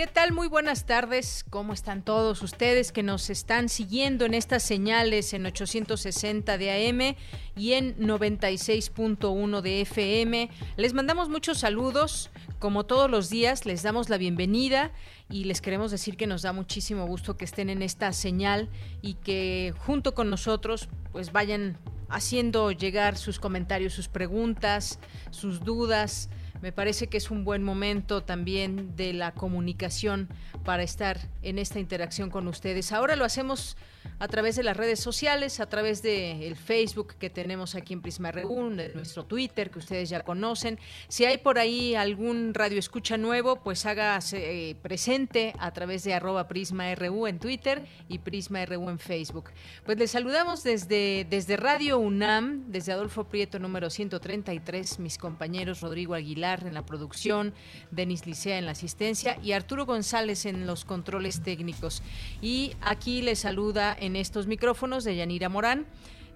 ¿Qué tal? Muy buenas tardes. ¿Cómo están todos ustedes que nos están siguiendo en estas señales en 860 de AM y en 96.1 de FM? Les mandamos muchos saludos. Como todos los días, les damos la bienvenida y les queremos decir que nos da muchísimo gusto que estén en esta señal y que junto con nosotros pues vayan haciendo llegar sus comentarios, sus preguntas, sus dudas me parece que es un buen momento también de la comunicación para estar en esta interacción con ustedes. Ahora lo hacemos a través de las redes sociales, a través del el Facebook que tenemos aquí en Prisma RU, de nuestro Twitter que ustedes ya conocen. Si hay por ahí algún radio escucha nuevo, pues hágase eh, presente a través de arroba Prisma RU en Twitter y Prisma RU en Facebook. Pues les saludamos desde, desde Radio UNAM, desde Adolfo Prieto número 133, mis compañeros Rodrigo Aguilar en la producción, Denis Licea en la asistencia y Arturo González en los controles técnicos. Y aquí les saluda en estos micrófonos de Yanira Morán.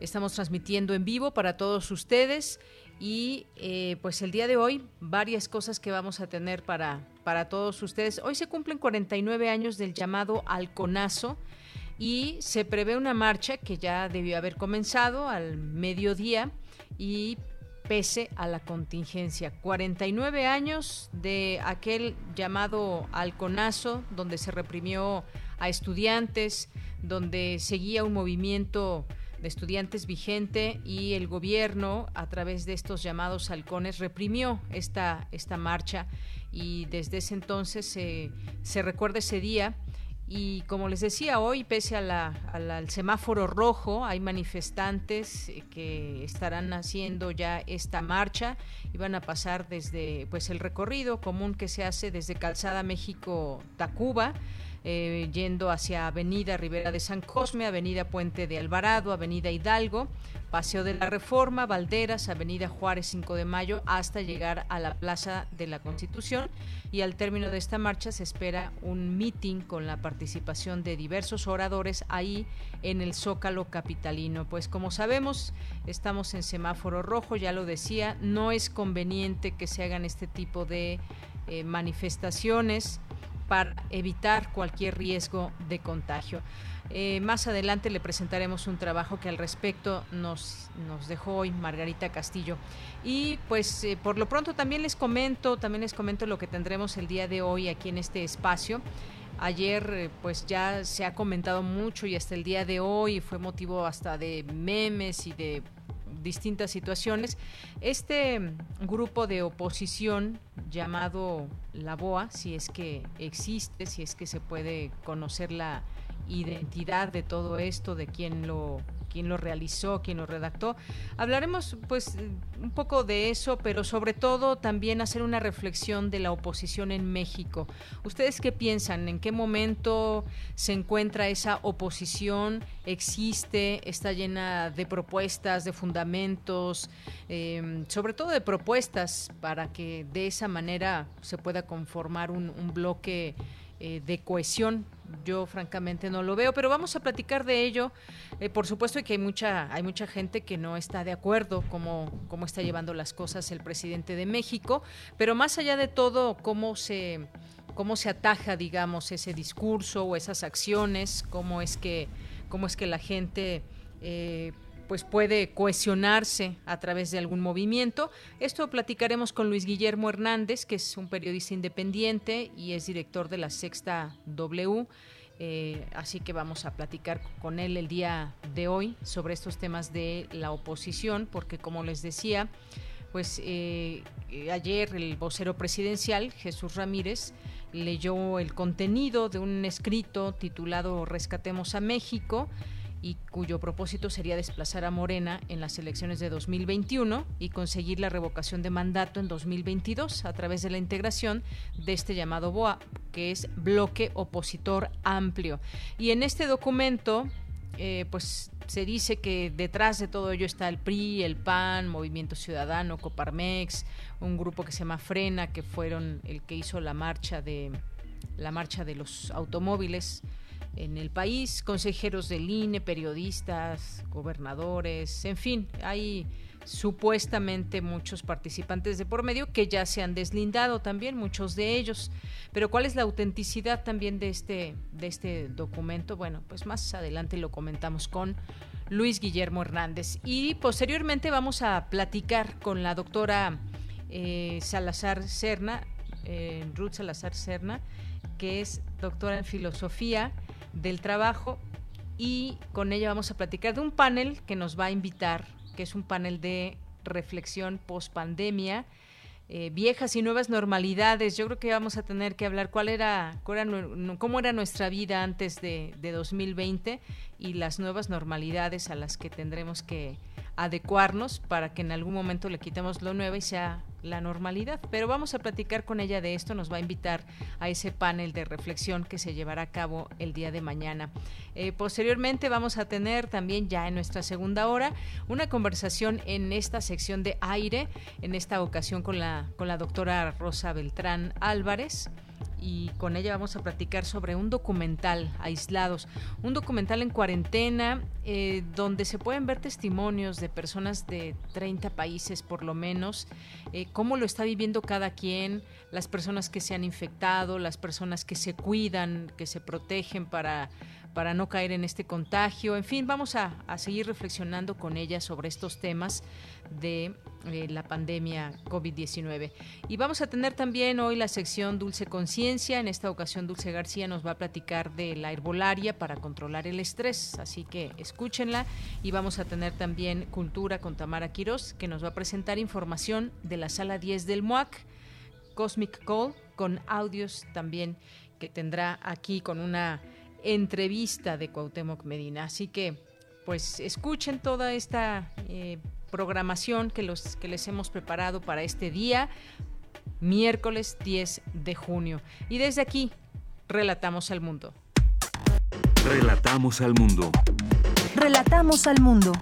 Estamos transmitiendo en vivo para todos ustedes y eh, pues el día de hoy varias cosas que vamos a tener para, para todos ustedes. Hoy se cumplen 49 años del llamado Alconazo y se prevé una marcha que ya debió haber comenzado al mediodía y pese a la contingencia. 49 años de aquel llamado Alconazo donde se reprimió a estudiantes, donde seguía un movimiento de estudiantes vigente y el gobierno a través de estos llamados halcones reprimió esta, esta marcha. Y desde ese entonces se recuerda ese día. Y como les decía hoy, pese al semáforo rojo, hay manifestantes que estarán haciendo ya esta marcha y van a pasar desde pues el recorrido común que se hace desde Calzada México Tacuba eh, yendo hacia Avenida Rivera de San Cosme, Avenida Puente de Alvarado, Avenida Hidalgo, Paseo de la Reforma, Valderas, Avenida Juárez 5 de Mayo, hasta llegar a la Plaza de la Constitución. Y al término de esta marcha se espera un meeting con la participación de diversos oradores ahí en el Zócalo Capitalino. Pues como sabemos, estamos en semáforo rojo, ya lo decía, no es conveniente que se hagan este tipo de eh, manifestaciones para evitar cualquier riesgo de contagio. Eh, más adelante le presentaremos un trabajo que al respecto nos, nos dejó hoy Margarita Castillo. Y pues eh, por lo pronto también les comento, también les comento lo que tendremos el día de hoy aquí en este espacio. Ayer eh, pues ya se ha comentado mucho y hasta el día de hoy fue motivo hasta de memes y de distintas situaciones. Este grupo de oposición llamado la BOA, si es que existe, si es que se puede conocer la identidad de todo esto, de quién lo quién lo realizó, quién lo redactó. Hablaremos pues un poco de eso, pero sobre todo también hacer una reflexión de la oposición en México. ¿Ustedes qué piensan? ¿En qué momento se encuentra esa oposición? ¿Existe? ¿Está llena de propuestas, de fundamentos, em, sobre todo de propuestas para que de esa manera se pueda conformar un, un bloque? Eh, de cohesión. Yo francamente no lo veo, pero vamos a platicar de ello. Eh, por supuesto que hay mucha, hay mucha gente que no está de acuerdo cómo, cómo está llevando las cosas el presidente de México, pero más allá de todo, cómo se cómo se ataja, digamos, ese discurso o esas acciones, cómo es que, cómo es que la gente eh, pues puede cohesionarse a través de algún movimiento. Esto platicaremos con Luis Guillermo Hernández, que es un periodista independiente y es director de la Sexta W. Eh, así que vamos a platicar con él el día de hoy sobre estos temas de la oposición, porque como les decía, pues eh, ayer el vocero presidencial, Jesús Ramírez, leyó el contenido de un escrito titulado Rescatemos a México y cuyo propósito sería desplazar a Morena en las elecciones de 2021 y conseguir la revocación de mandato en 2022 a través de la integración de este llamado BOA, que es Bloque Opositor Amplio. Y en este documento, eh, pues se dice que detrás de todo ello está el PRI, el PAN, Movimiento Ciudadano, Coparmex, un grupo que se llama Frena, que fueron el que hizo la marcha de la marcha de los automóviles en el país, consejeros del INE, periodistas, gobernadores, en fin, hay supuestamente muchos participantes de por medio que ya se han deslindado también, muchos de ellos. Pero ¿cuál es la autenticidad también de este, de este documento? Bueno, pues más adelante lo comentamos con Luis Guillermo Hernández. Y posteriormente vamos a platicar con la doctora eh, Salazar Serna, eh, Ruth Salazar Serna, que es doctora en filosofía del trabajo y con ella vamos a platicar de un panel que nos va a invitar, que es un panel de reflexión post pandemia. Eh, viejas y nuevas normalidades. Yo creo que vamos a tener que hablar cuál era, cómo era nuestra vida antes de, de 2020 y las nuevas normalidades a las que tendremos que adecuarnos para que en algún momento le quitemos lo nuevo y sea la normalidad. Pero vamos a platicar con ella de esto, nos va a invitar a ese panel de reflexión que se llevará a cabo el día de mañana. Eh, posteriormente vamos a tener también ya en nuestra segunda hora una conversación en esta sección de aire, en esta ocasión con la, con la doctora Rosa Beltrán Álvarez y con ella vamos a platicar sobre un documental aislados, un documental en cuarentena eh, donde se pueden ver testimonios de personas de 30 países por lo menos, eh, cómo lo está viviendo cada quien, las personas que se han infectado, las personas que se cuidan, que se protegen para para no caer en este contagio. En fin, vamos a, seguir reflexionando con ella sobre estos temas de eh, la pandemia COVID-19. Y vamos a tener también hoy la sección Dulce Conciencia. En esta ocasión, Dulce García nos va a platicar de la herbolaria para controlar el estrés. Así que escúchenla. Y vamos a tener también Cultura con Tamara Quiroz, que nos va a presentar información de la sala 10 del MOAC, Cosmic Call, con audios también que tendrá aquí con una entrevista de Cuauhtémoc Medina. Así que, pues, escuchen toda esta eh, programación que, los, que les hemos preparado para este día, miércoles 10 de junio. Y desde aquí, relatamos al mundo. Relatamos al mundo. Relatamos al mundo.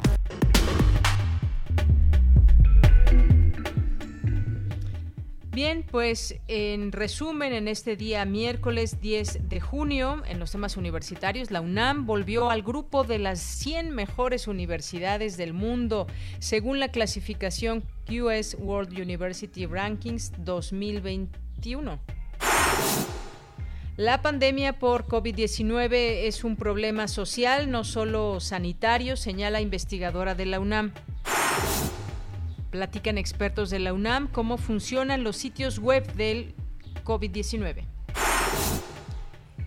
Bien, pues en resumen, en este día miércoles 10 de junio, en los temas universitarios, la UNAM volvió al grupo de las 100 mejores universidades del mundo, según la clasificación QS World University Rankings 2021. La pandemia por COVID-19 es un problema social, no solo sanitario, señala investigadora de la UNAM. Platican expertos de la UNAM cómo funcionan los sitios web del COVID-19.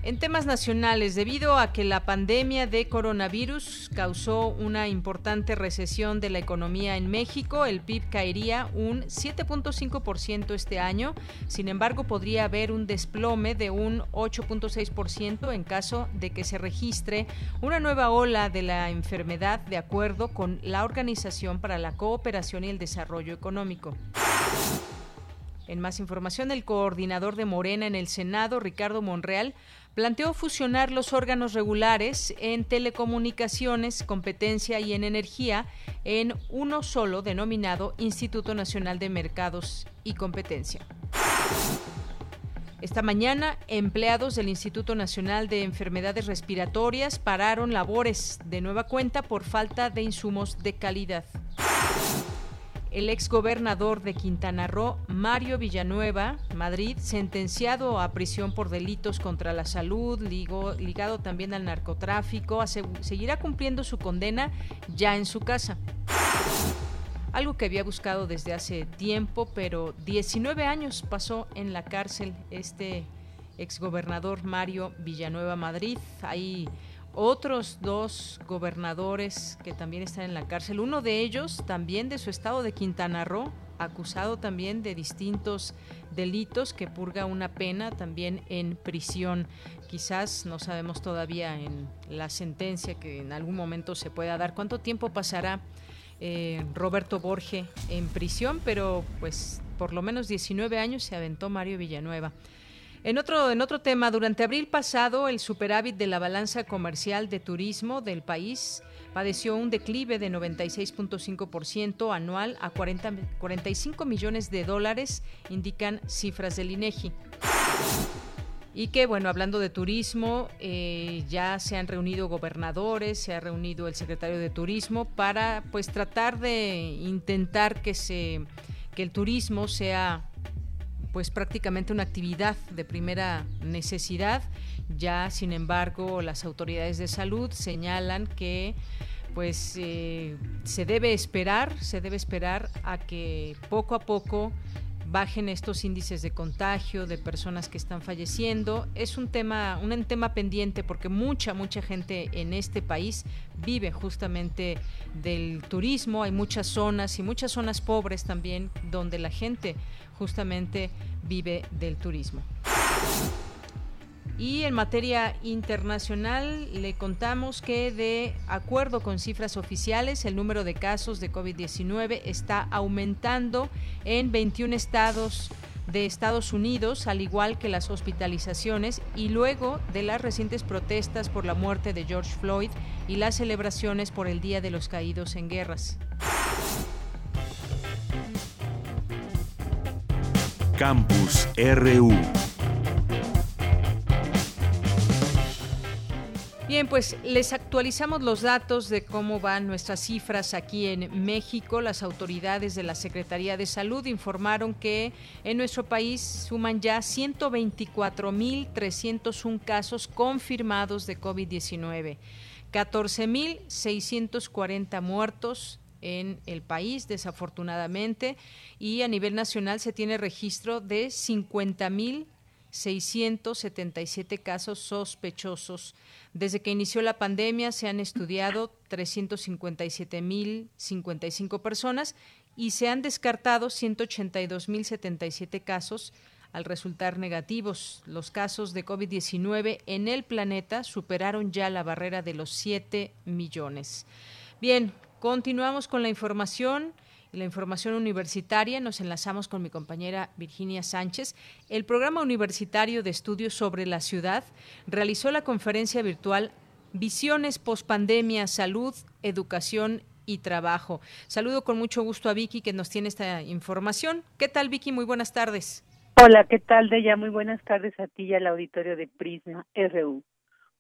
En temas nacionales, debido a que la pandemia de coronavirus causó una importante recesión de la economía en México, el PIB caería un 7.5% este año. Sin embargo, podría haber un desplome de un 8.6% en caso de que se registre una nueva ola de la enfermedad de acuerdo con la Organización para la Cooperación y el Desarrollo Económico. En más información, el coordinador de Morena en el Senado, Ricardo Monreal, planteó fusionar los órganos regulares en telecomunicaciones, competencia y en energía en uno solo denominado Instituto Nacional de Mercados y Competencia. Esta mañana, empleados del Instituto Nacional de Enfermedades Respiratorias pararon labores de nueva cuenta por falta de insumos de calidad el exgobernador de Quintana Roo, Mario Villanueva, Madrid, sentenciado a prisión por delitos contra la salud, ligado también al narcotráfico, seguirá cumpliendo su condena ya en su casa. Algo que había buscado desde hace tiempo, pero 19 años pasó en la cárcel este exgobernador Mario Villanueva Madrid. Ahí otros dos gobernadores que también están en la cárcel, uno de ellos también de su estado de Quintana Roo, acusado también de distintos delitos que purga una pena también en prisión. Quizás no sabemos todavía en la sentencia que en algún momento se pueda dar cuánto tiempo pasará eh, Roberto Borge en prisión, pero pues por lo menos 19 años se aventó Mario Villanueva. En otro, en otro tema, durante abril pasado, el superávit de la balanza comercial de turismo del país padeció un declive de 96.5% anual a 40, 45 millones de dólares, indican cifras del INEGI. Y que, bueno, hablando de turismo, eh, ya se han reunido gobernadores, se ha reunido el secretario de Turismo para, pues, tratar de intentar que se que el turismo sea pues prácticamente una actividad de primera necesidad. Ya, sin embargo, las autoridades de salud señalan que pues eh, se debe esperar, se debe esperar a que poco a poco bajen estos índices de contagio de personas que están falleciendo. Es un tema, un tema pendiente porque mucha, mucha gente en este país vive justamente del turismo. Hay muchas zonas y muchas zonas pobres también donde la gente justamente vive del turismo. Y en materia internacional le contamos que de acuerdo con cifras oficiales, el número de casos de COVID-19 está aumentando en 21 estados de Estados Unidos, al igual que las hospitalizaciones, y luego de las recientes protestas por la muerte de George Floyd y las celebraciones por el Día de los Caídos en Guerras. Campus RU. Bien, pues les actualizamos los datos de cómo van nuestras cifras aquí en México. Las autoridades de la Secretaría de Salud informaron que en nuestro país suman ya 124.301 casos confirmados de COVID-19, 14.640 muertos en el país, desafortunadamente, y a nivel nacional se tiene registro de 50.677 casos sospechosos. Desde que inició la pandemia se han estudiado 357.055 personas y se han descartado 182.077 casos al resultar negativos. Los casos de COVID-19 en el planeta superaron ya la barrera de los 7 millones. Bien, Continuamos con la información la información universitaria. Nos enlazamos con mi compañera Virginia Sánchez. El Programa Universitario de Estudios sobre la Ciudad realizó la conferencia virtual Visiones pospandemia, salud, educación y trabajo. Saludo con mucho gusto a Vicky que nos tiene esta información. ¿Qué tal Vicky? Muy buenas tardes. Hola, ¿qué tal Deya? Muy buenas tardes a ti y al auditorio de Prisma RU.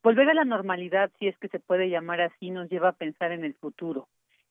Volver a la normalidad, si es que se puede llamar así, nos lleva a pensar en el futuro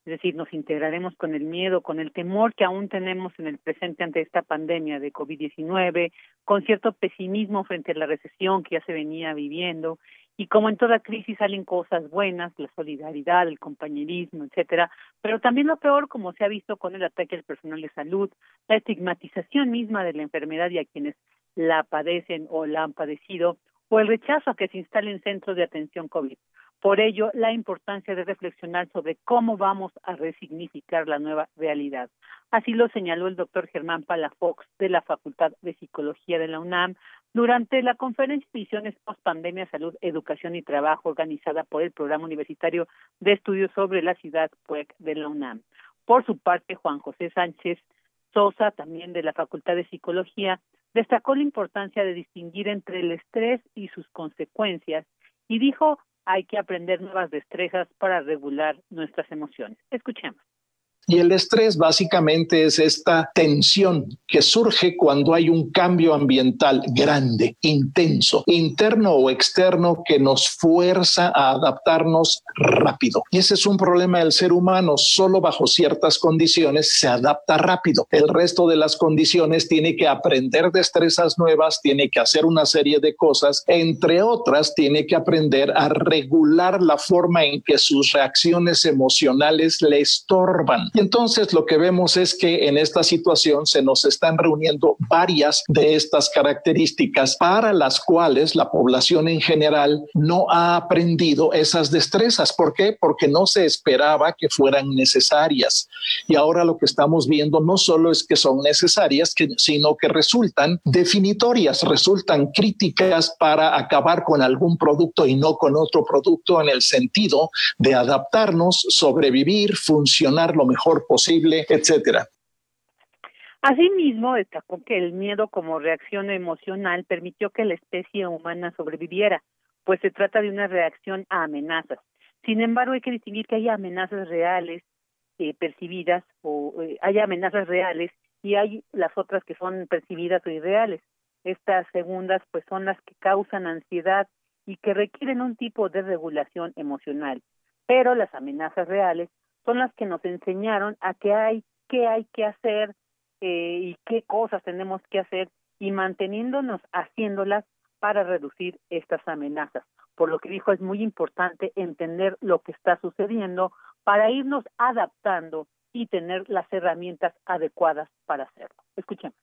es decir, nos integraremos con el miedo, con el temor que aún tenemos en el presente ante esta pandemia de COVID-19, con cierto pesimismo frente a la recesión que ya se venía viviendo, y como en toda crisis salen cosas buenas, la solidaridad, el compañerismo, etcétera, pero también lo peor, como se ha visto con el ataque al personal de salud, la estigmatización misma de la enfermedad y a quienes la padecen o la han padecido, o el rechazo a que se instalen centros de atención COVID. Por ello, la importancia de reflexionar sobre cómo vamos a resignificar la nueva realidad. Así lo señaló el doctor Germán Palafox de la Facultad de Psicología de la UNAM durante la conferencia Visiones Post Pandemia, Salud, Educación y Trabajo organizada por el Programa Universitario de Estudios sobre la Ciudad PUEC de la UNAM. Por su parte, Juan José Sánchez Sosa, también de la Facultad de Psicología, destacó la importancia de distinguir entre el estrés y sus consecuencias y dijo hay que aprender nuevas destrezas para regular nuestras emociones. Escuchemos. Y el estrés básicamente es esta tensión que surge cuando hay un cambio ambiental grande, intenso, interno o externo que nos fuerza a adaptarnos rápido. Y ese es un problema del ser humano. Solo bajo ciertas condiciones se adapta rápido. El resto de las condiciones tiene que aprender destrezas nuevas, tiene que hacer una serie de cosas, entre otras tiene que aprender a regular la forma en que sus reacciones emocionales le estorban Y entonces lo que vemos es que en esta situación se nos están reuniendo varias de estas características para las cuales la población en general no ha aprendido esas destrezas. ¿Por qué? Porque no se esperaba que fueran necesarias. Y ahora lo que estamos viendo no solo es que son necesarias, sino que resultan definitorias, resultan críticas para acabar con algún producto y no con otro producto en el sentido de adaptarnos, sobrevivir, funcionar lo mejor posible, etcétera. Asimismo, destacó que el miedo como reacción emocional permitió que la especie humana sobreviviera, pues se trata de una reacción a amenazas. Sin embargo, hay que distinguir que hay amenazas reales eh, percibidas o eh, hay amenazas reales y hay las otras que son percibidas o irreales. Estas segundas pues son las que causan ansiedad y que requieren un tipo de regulación emocional. Pero las amenazas reales son las que nos enseñaron a qué hay, qué hay que hacer eh, y qué cosas tenemos que hacer y manteniéndonos haciéndolas para reducir estas amenazas. Por lo que dijo, es muy importante entender lo que está sucediendo para irnos adaptando y tener las herramientas adecuadas para hacerlo. Escuchemos.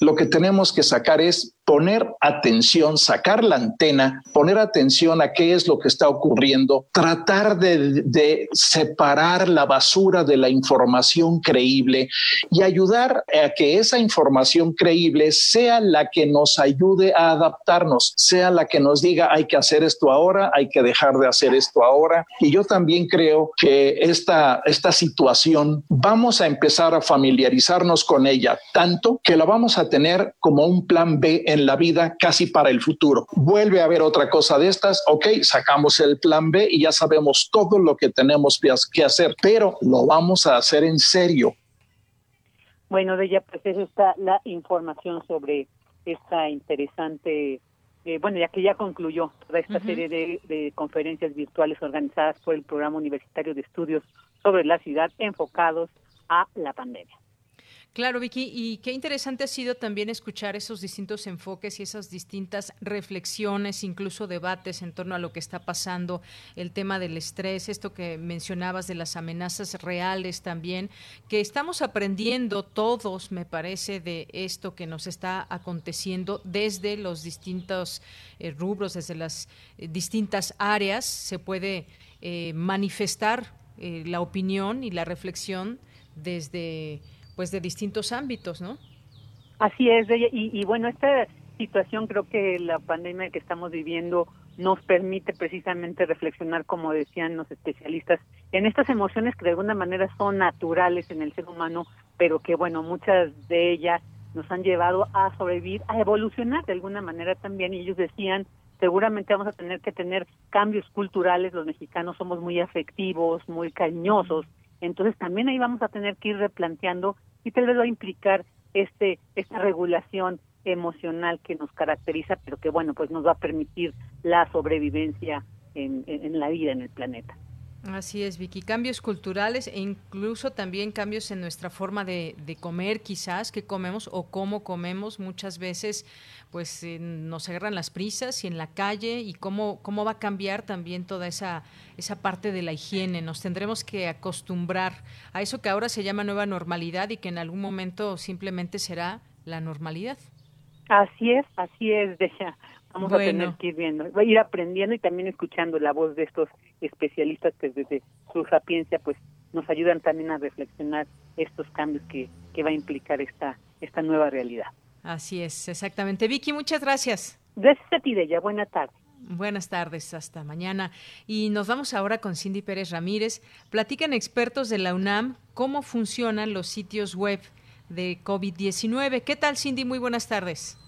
Lo que tenemos que sacar es poner atención, sacar la antena, poner atención a qué es lo que está ocurriendo, tratar de, separar la basura de la información creíble y ayudar a que esa información creíble sea la que nos ayude a adaptarnos, sea la que nos diga hay que hacer esto ahora, hay que dejar de hacer esto ahora. Y yo también creo que esta, esta situación vamos a empezar a familiarizarnos con ella tanto que la vamos a tener como un plan B en la vida casi para el futuro. Vuelve a haber otra cosa de estas, ok, sacamos el plan B y ya sabemos todo lo que tenemos que hacer, pero lo vamos a hacer en serio. Bueno, de ella pues eso está la información sobre esta interesante, eh, bueno, ya que ya concluyó toda esta serie de, de conferencias virtuales organizadas por el Programa Universitario de Estudios sobre la Ciudad enfocados a la pandemia. Claro, Vicky, y qué interesante ha sido también escuchar esos distintos enfoques y esas distintas reflexiones, incluso debates en torno a lo que está pasando, el tema del estrés, esto que mencionabas de las amenazas reales también, que estamos aprendiendo todos, me parece, de esto que nos está aconteciendo desde los distintos eh, rubros, desde las eh, distintas áreas, se puede eh, manifestar la opinión y la reflexión desde pues de distintos ámbitos, ¿no? Así es, y, y bueno, esta situación creo que la pandemia que estamos viviendo nos permite precisamente reflexionar, como decían los especialistas, en estas emociones que de alguna manera son naturales en el ser humano, pero que bueno, muchas de ellas nos han llevado a sobrevivir, a evolucionar de alguna manera también, y ellos decían, seguramente vamos a tener que tener cambios culturales, los mexicanos somos muy afectivos, muy cariñosos, entonces también ahí vamos a tener que ir replanteando y tal vez va a implicar este esta regulación emocional que nos caracteriza, pero que bueno, pues nos va a permitir la sobrevivencia en, en la vida en el planeta. Así es, Vicky. Cambios culturales e incluso también cambios en nuestra forma de, comer, quizás, que comemos o cómo comemos. Muchas veces, pues, eh, nos agarran las prisas y en la calle y cómo, cómo va a cambiar también toda esa, esa parte de la higiene. Nos tendremos que acostumbrar a eso que ahora se llama nueva normalidad y que en algún momento simplemente será la normalidad. Así es, así es, Deja. Vamos a tener que ir viendo, a ir aprendiendo y también escuchando la voz de estos especialistas que desde su sapiencia pues nos ayudan también a reflexionar estos cambios que, que va a implicar esta, esta nueva realidad. Así es, exactamente. Vicky, muchas gracias. Gracias a ti, Deya. Buena tarde. Buenas tardes, hasta mañana. Y nos vamos ahora con Cindy Pérez Ramírez. Platican expertos de la UNAM cómo funcionan los sitios web de COVID-19. ¿Qué tal, Cindy? Muy buenas tardes.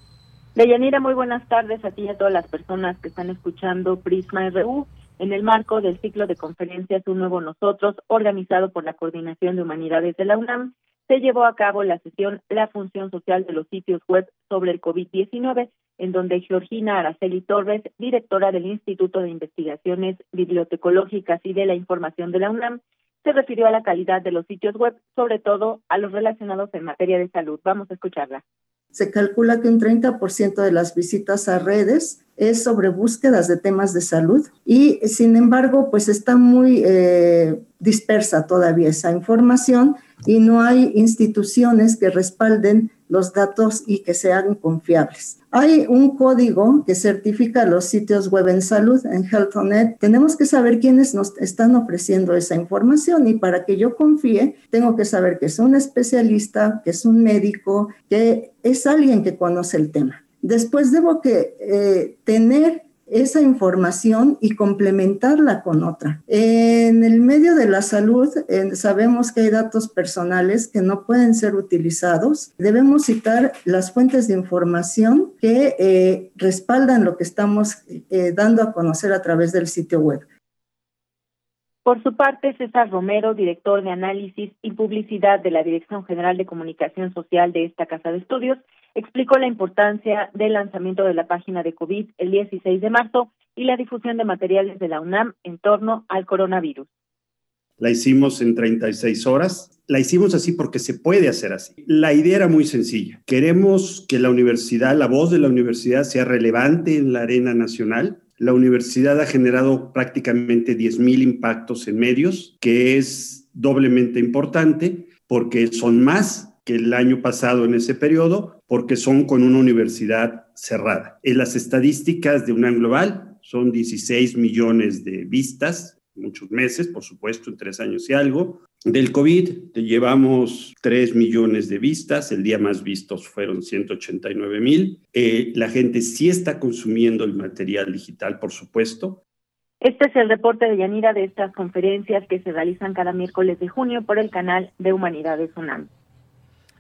Deyanira, muy buenas tardes a ti y a todas las personas que están escuchando Prisma RU en el marco del ciclo de conferencias Un Nuevo Nosotros, organizado por la Coordinación de Humanidades de la UNAM. Se llevó a cabo la sesión La función social de los sitios web sobre el COVID-19, en donde Georgina Araceli Torres, directora del Instituto de Investigaciones Bibliotecológicas y de la Información de la UNAM, se refirió a la calidad de los sitios web, sobre todo a los relacionados en materia de salud. Vamos a escucharla Se calcula que un 30% de las visitas a redes es sobre búsquedas de temas de salud y sin embargo pues está muy eh, dispersa todavía esa información y no hay instituciones que respalden los datos y que sean confiables. Hay un código que certifica los sitios web en salud en HealthOnet. Tenemos que saber quiénes nos están ofreciendo esa información y para que yo confíe, tengo que saber que es un especialista, que es un médico, que es alguien que conoce el tema. Después debo que eh, tener esa información y complementarla con otra. En el medio de la salud sabemos que hay datos personales que no pueden ser utilizados. Debemos citar las fuentes de información que eh, respaldan lo que estamos eh, dando a conocer a través del sitio web. Por su parte, César Romero, director de análisis y publicidad de la Dirección General de Comunicación Social de esta Casa de Estudios, explicó la importancia del lanzamiento de la página de COVID el 16 de marzo y la difusión de materiales de la UNAM en torno al coronavirus. La hicimos en 36 horas. La hicimos así porque se puede hacer así. La idea era muy sencilla. Queremos que la universidad, la voz de la universidad sea relevante en la arena nacional la universidad ha generado prácticamente 10.000 impactos en medios, que es doblemente importante porque son más que el año pasado en ese periodo, porque son con una universidad cerrada. En las estadísticas de UNAM Global son 16 millones de vistas, muchos meses, por supuesto, en tres años y algo. Del COVID llevamos 3 millones de vistas, el día más vistos fueron 189 mil. Eh, la gente sí está consumiendo el material digital, por supuesto. Este es el reporte de Yanira de estas conferencias que se realizan cada miércoles de junio por el canal de Humanidades UNAM.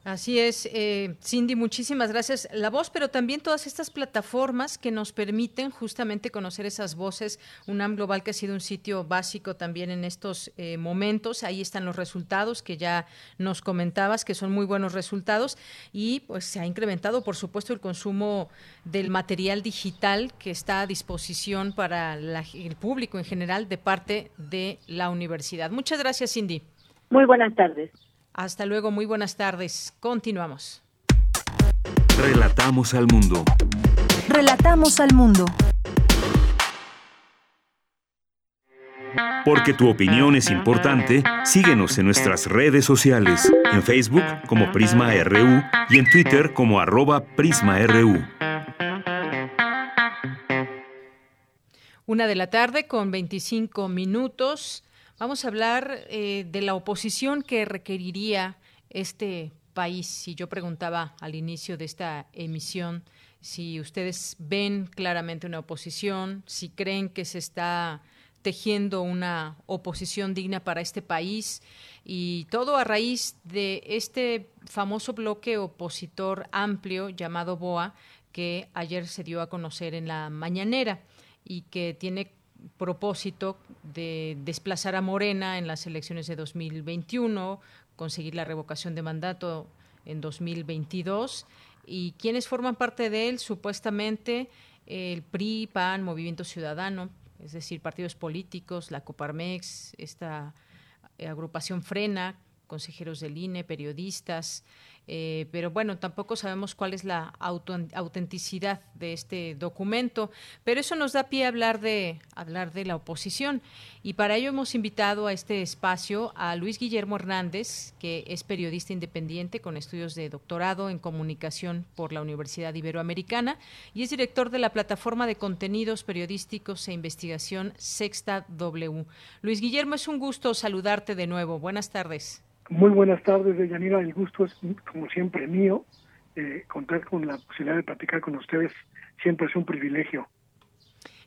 Así es, eh, Cindy, muchísimas gracias. La voz, pero también todas estas plataformas que nos permiten justamente conocer esas voces. UNAM Global, que ha sido un sitio básico también en estos eh, momentos. Ahí están los resultados que ya nos comentabas, que son muy buenos resultados. Y pues se ha incrementado, por supuesto, el consumo del material digital que está a disposición para el público en general de parte de la universidad. Muchas gracias, Cindy. Muy buenas tardes. Hasta luego, muy buenas tardes. Continuamos. Relatamos al mundo. Relatamos al mundo. Porque tu opinión es importante, síguenos en nuestras redes sociales, en Facebook como Prisma RU y en Twitter como arroba PrismaRU. Una de la tarde con 25 minutos. Vamos a hablar eh, de la oposición que requeriría este país. Si yo preguntaba al inicio de esta emisión si ustedes ven claramente una oposición, si creen que se está tejiendo una oposición digna para este país y todo a raíz de este famoso bloque opositor amplio llamado BOA que ayer se dio a conocer en la mañanera y que tiene propósito de desplazar a Morena en las elecciones de 2021, conseguir la revocación de mandato en 2022 y quienes forman parte de él, supuestamente el PRI, PAN, Movimiento Ciudadano, es decir, partidos políticos, la Coparmex, esta agrupación Frena, consejeros del INE, periodistas, eh, pero bueno, tampoco sabemos cuál es la autenticidad de este documento, pero eso nos da pie a hablar de hablar de la oposición y para ello hemos invitado a este espacio a Luis Guillermo Hernández, que es periodista independiente con estudios de doctorado en comunicación por la Universidad Iberoamericana y es director de la plataforma de contenidos periodísticos e investigación Sexta W. Luis Guillermo, es un gusto saludarte de nuevo. Buenas tardes. Muy buenas tardes, Deyanira. El gusto es, como siempre, mío. Eh, contar con la posibilidad de platicar con ustedes siempre es un privilegio.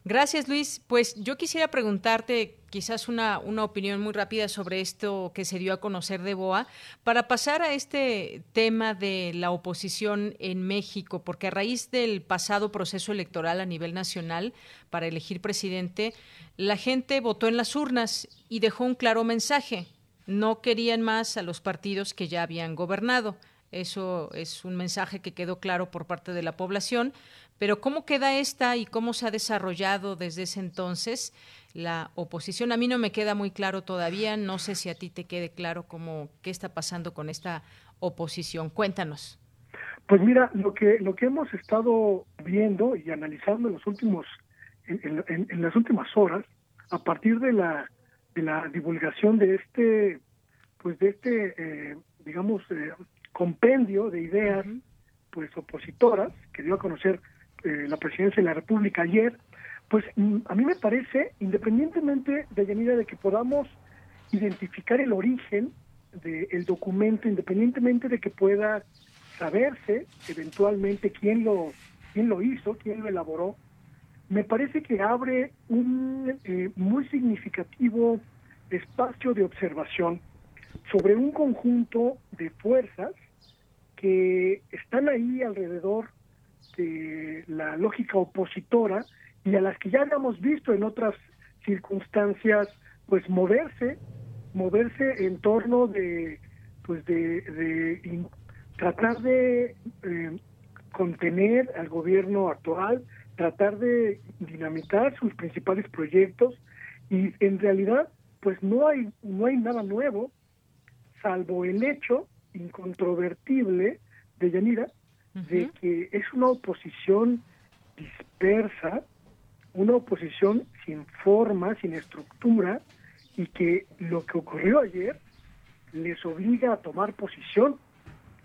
Gracias, Luis. Pues yo quisiera preguntarte quizás una, una opinión muy rápida sobre esto que se dio a conocer de BOA, para pasar a este tema de la oposición en México, porque a raíz del pasado proceso electoral a nivel nacional para elegir presidente, la gente votó en las urnas y dejó un claro mensaje no querían más a los partidos que ya habían gobernado. Eso es un mensaje que quedó claro por parte de la población. Pero ¿cómo queda esta y cómo se ha desarrollado desde ese entonces la oposición? A mí no me queda muy claro todavía. No sé si a ti te quede claro cómo qué está pasando con esta oposición. Cuéntanos. Pues mira, lo que lo que hemos estado viendo y analizando en los últimos en, las últimas horas, a partir de la de la divulgación de este pues de este eh, digamos eh, compendio de ideas pues opositoras que dio a conocer eh, la presidencia de la República ayer, pues mm, a mí me parece, independientemente de Yanira, de que podamos identificar el origen del documento, independientemente de que pueda saberse eventualmente quién lo, quién lo hizo, quién lo elaboró, me parece que abre un eh, muy significativo espacio de observación sobre un conjunto de fuerzas que están ahí alrededor de la lógica opositora y a las que ya habíamos visto en otras circunstancias pues moverse moverse en torno de pues de, tratar de eh, contener al gobierno actual tratar de dinamitar sus principales proyectos y en realidad pues no hay no hay nada nuevo salvo el hecho incontrovertible de Yanira de que es una oposición dispersa, una oposición sin forma, sin estructura, y que lo que ocurrió ayer les obliga a tomar posición.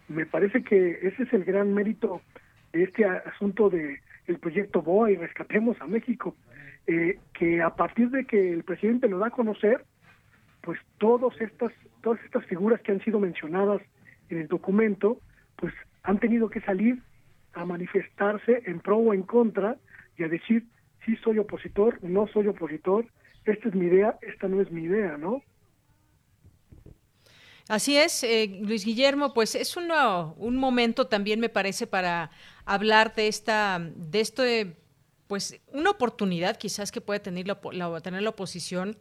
Me parece que ese es el gran mérito de este asunto de el proyecto BOA y Rescatemos a México, eh, que a partir de que el presidente lo da a conocer, pues todas estas, todas estas figuras que han sido mencionadas en el documento, pues han tenido que salir a manifestarse en pro o en contra y a decir, sí soy opositor, no soy opositor, esta es mi idea, esta no es mi idea, ¿no? Así es, eh, Luis Guillermo, pues es un momento también me parece para hablar de esta, de esto, de, pues una oportunidad quizás que puede tener la, tener la oposición.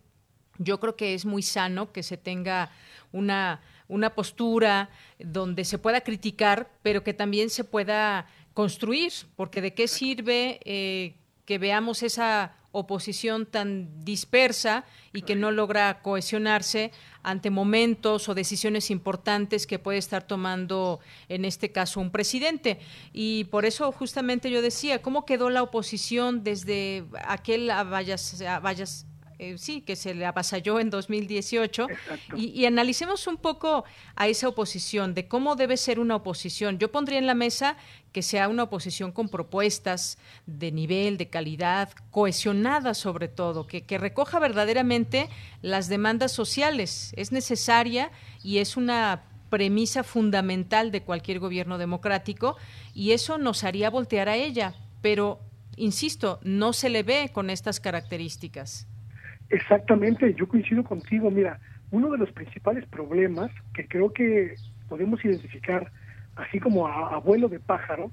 Yo creo que es muy sano que se tenga una una postura donde se pueda criticar, pero que también se pueda construir, porque de qué sirve eh, que veamos esa oposición tan dispersa y que no logra cohesionarse ante momentos o decisiones importantes que puede estar tomando en este caso un presidente. Y por eso justamente yo decía, ¿cómo quedó la oposición desde aquel vayas eh, sí, que se le avasalló en 2018. Y, y, analicemos un poco a esa oposición, de cómo debe ser una oposición. Yo pondría en la mesa que sea una oposición con propuestas de nivel, de calidad, cohesionada sobre todo, que, que recoja verdaderamente las demandas sociales. Es necesaria y es una premisa fundamental de cualquier gobierno democrático y eso nos haría voltear a ella, pero insisto, no se le ve con estas características. Exactamente, yo coincido contigo. Mira, uno de los principales problemas que creo que podemos identificar, así como a abuelo de pájaro,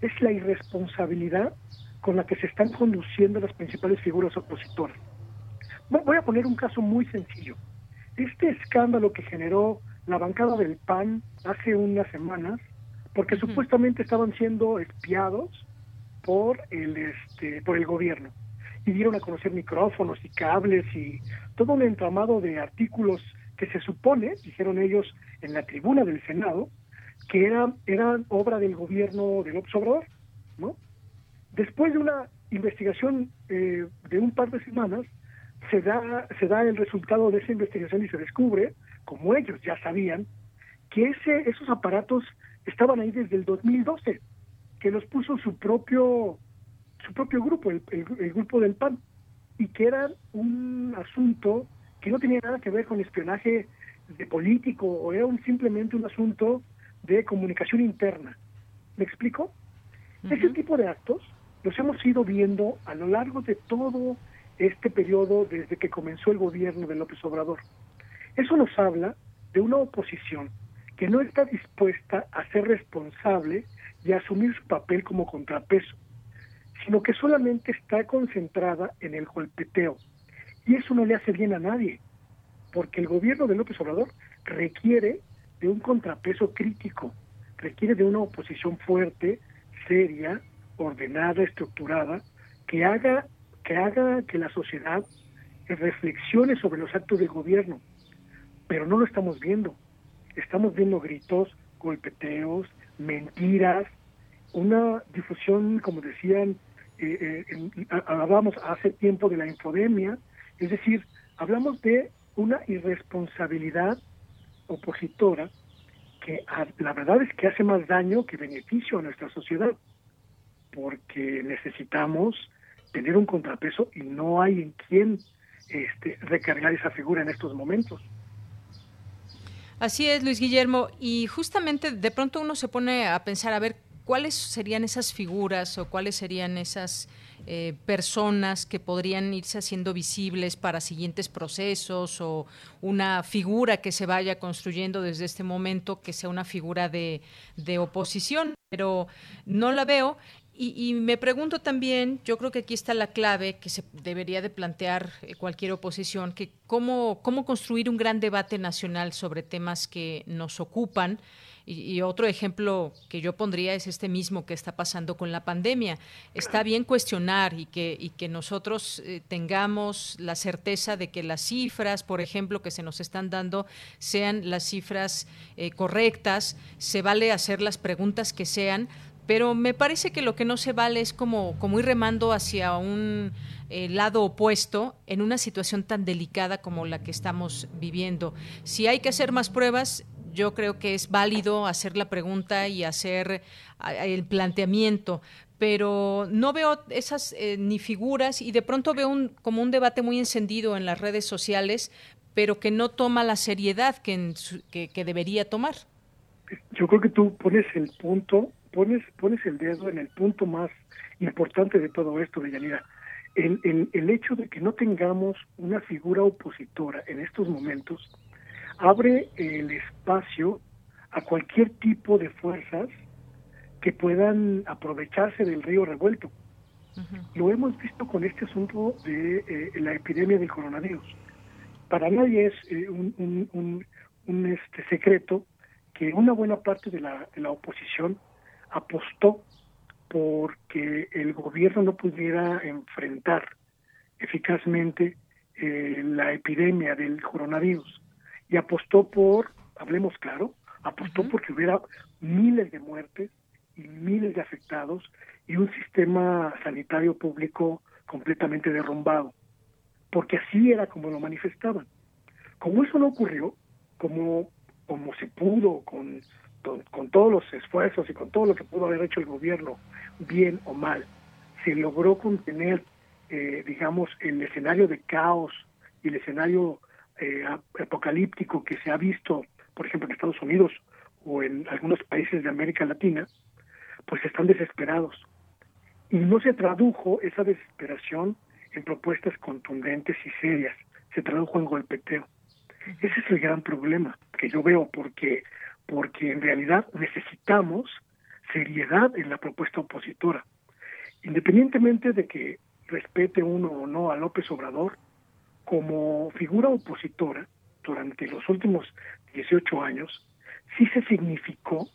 es la irresponsabilidad con la que se están conduciendo las principales figuras opositoras. Voy a poner un caso muy sencillo. Este escándalo que generó la bancada del PAN hace unas semanas, porque supuestamente estaban siendo espiados por el este por el gobierno y dieron a conocer micrófonos y cables y todo un entramado de artículos que se supone, dijeron ellos en la tribuna del Senado, que eran, eran obra del gobierno de López Obrador, ¿no? Después de una investigación eh, de un par de semanas, se da, se da el resultado de esa investigación y se descubre, como ellos ya sabían, que ese, esos aparatos estaban ahí desde el 2012, que los puso su propio su propio grupo, el, grupo del PAN, y que era un asunto que no tenía nada que ver con espionaje de político o era un, simplemente un asunto de comunicación interna. ¿Me explico? Ese tipo de actos los hemos ido viendo a lo largo de todo este periodo desde que comenzó el gobierno de López Obrador. Eso nos habla de una oposición que no está dispuesta a ser responsable y a asumir su papel como contrapeso sino que solamente está concentrada en el golpeteo. Y eso no le hace bien a nadie, porque el gobierno de López Obrador requiere de un contrapeso crítico, requiere de una oposición fuerte, seria, ordenada, estructurada, que haga que haga que la sociedad reflexione sobre los actos del gobierno. Pero no lo estamos viendo. Estamos viendo gritos, golpeteos, mentiras, una difusión, como decían, eh, eh hablábamos hace tiempo de la infodemia, es decir, hablamos de una irresponsabilidad opositora que la verdad es que hace más daño que beneficio a nuestra sociedad, porque necesitamos tener un contrapeso y no hay en quién este, recargar esa figura en estos momentos. Así es, Luis Guillermo. Y justamente de pronto uno se pone a pensar, a ver, ¿cuáles serían esas figuras o cuáles serían esas eh, personas que podrían irse haciendo visibles para siguientes procesos o una figura que se vaya construyendo desde este momento que sea una figura de, de oposición? Pero no la veo y, me pregunto también, yo creo que aquí está la clave que se debería de plantear eh, cualquier oposición, que cómo, cómo construir un gran debate nacional sobre temas que nos ocupan. Y, otro ejemplo que yo pondría es este mismo que está pasando con la pandemia. Está bien cuestionar y que, y que nosotros eh, tengamos la certeza de que las cifras, por ejemplo, que se nos están dando sean las cifras eh, correctas. Se vale hacer las preguntas que sean, pero me parece que lo que no se vale es como, como ir remando hacia un eh, lado opuesto en una situación tan delicada como la que estamos viviendo. Si hay que hacer más pruebas, yo creo que es válido hacer la pregunta y hacer el planteamiento, pero no veo esas eh, ni figuras y de pronto veo un, como un debate muy encendido en las redes sociales, pero que no toma la seriedad que, que debería tomar. Yo creo que tú pones el punto pones, pones el dedo en el punto más importante de todo esto, Deyanira. El, el, el hecho de que no tengamos una figura opositora en estos momentos abre el espacio a cualquier tipo de fuerzas que puedan aprovecharse del río revuelto. Lo hemos visto con este asunto de eh, la epidemia del coronavirus. Para nadie es eh, un, un, un, este secreto que una buena parte de la, de la oposición apostó porque el gobierno no pudiera enfrentar eficazmente eh, la epidemia del coronavirus y apostó por, hablemos claro, apostó porque hubiera miles de muertes y miles de afectados y un sistema sanitario público completamente derrumbado, porque así era como lo manifestaban. Como eso no ocurrió, como, como se pudo con con, todos los esfuerzos y con todo lo que pudo haber hecho el gobierno, bien o mal, se logró contener, eh, digamos, el escenario de caos y el escenario eh, apocalíptico que se ha visto, por ejemplo, en Estados Unidos o en algunos países de América Latina, pues están desesperados. Y no se tradujo esa desesperación en propuestas contundentes y serias, se tradujo en golpeteo. Ese es el gran problema que yo veo, porque porque en realidad necesitamos seriedad en la propuesta opositora. Independientemente de que respete uno o no a López Obrador, como figura opositora durante los últimos 18 años, sí se significó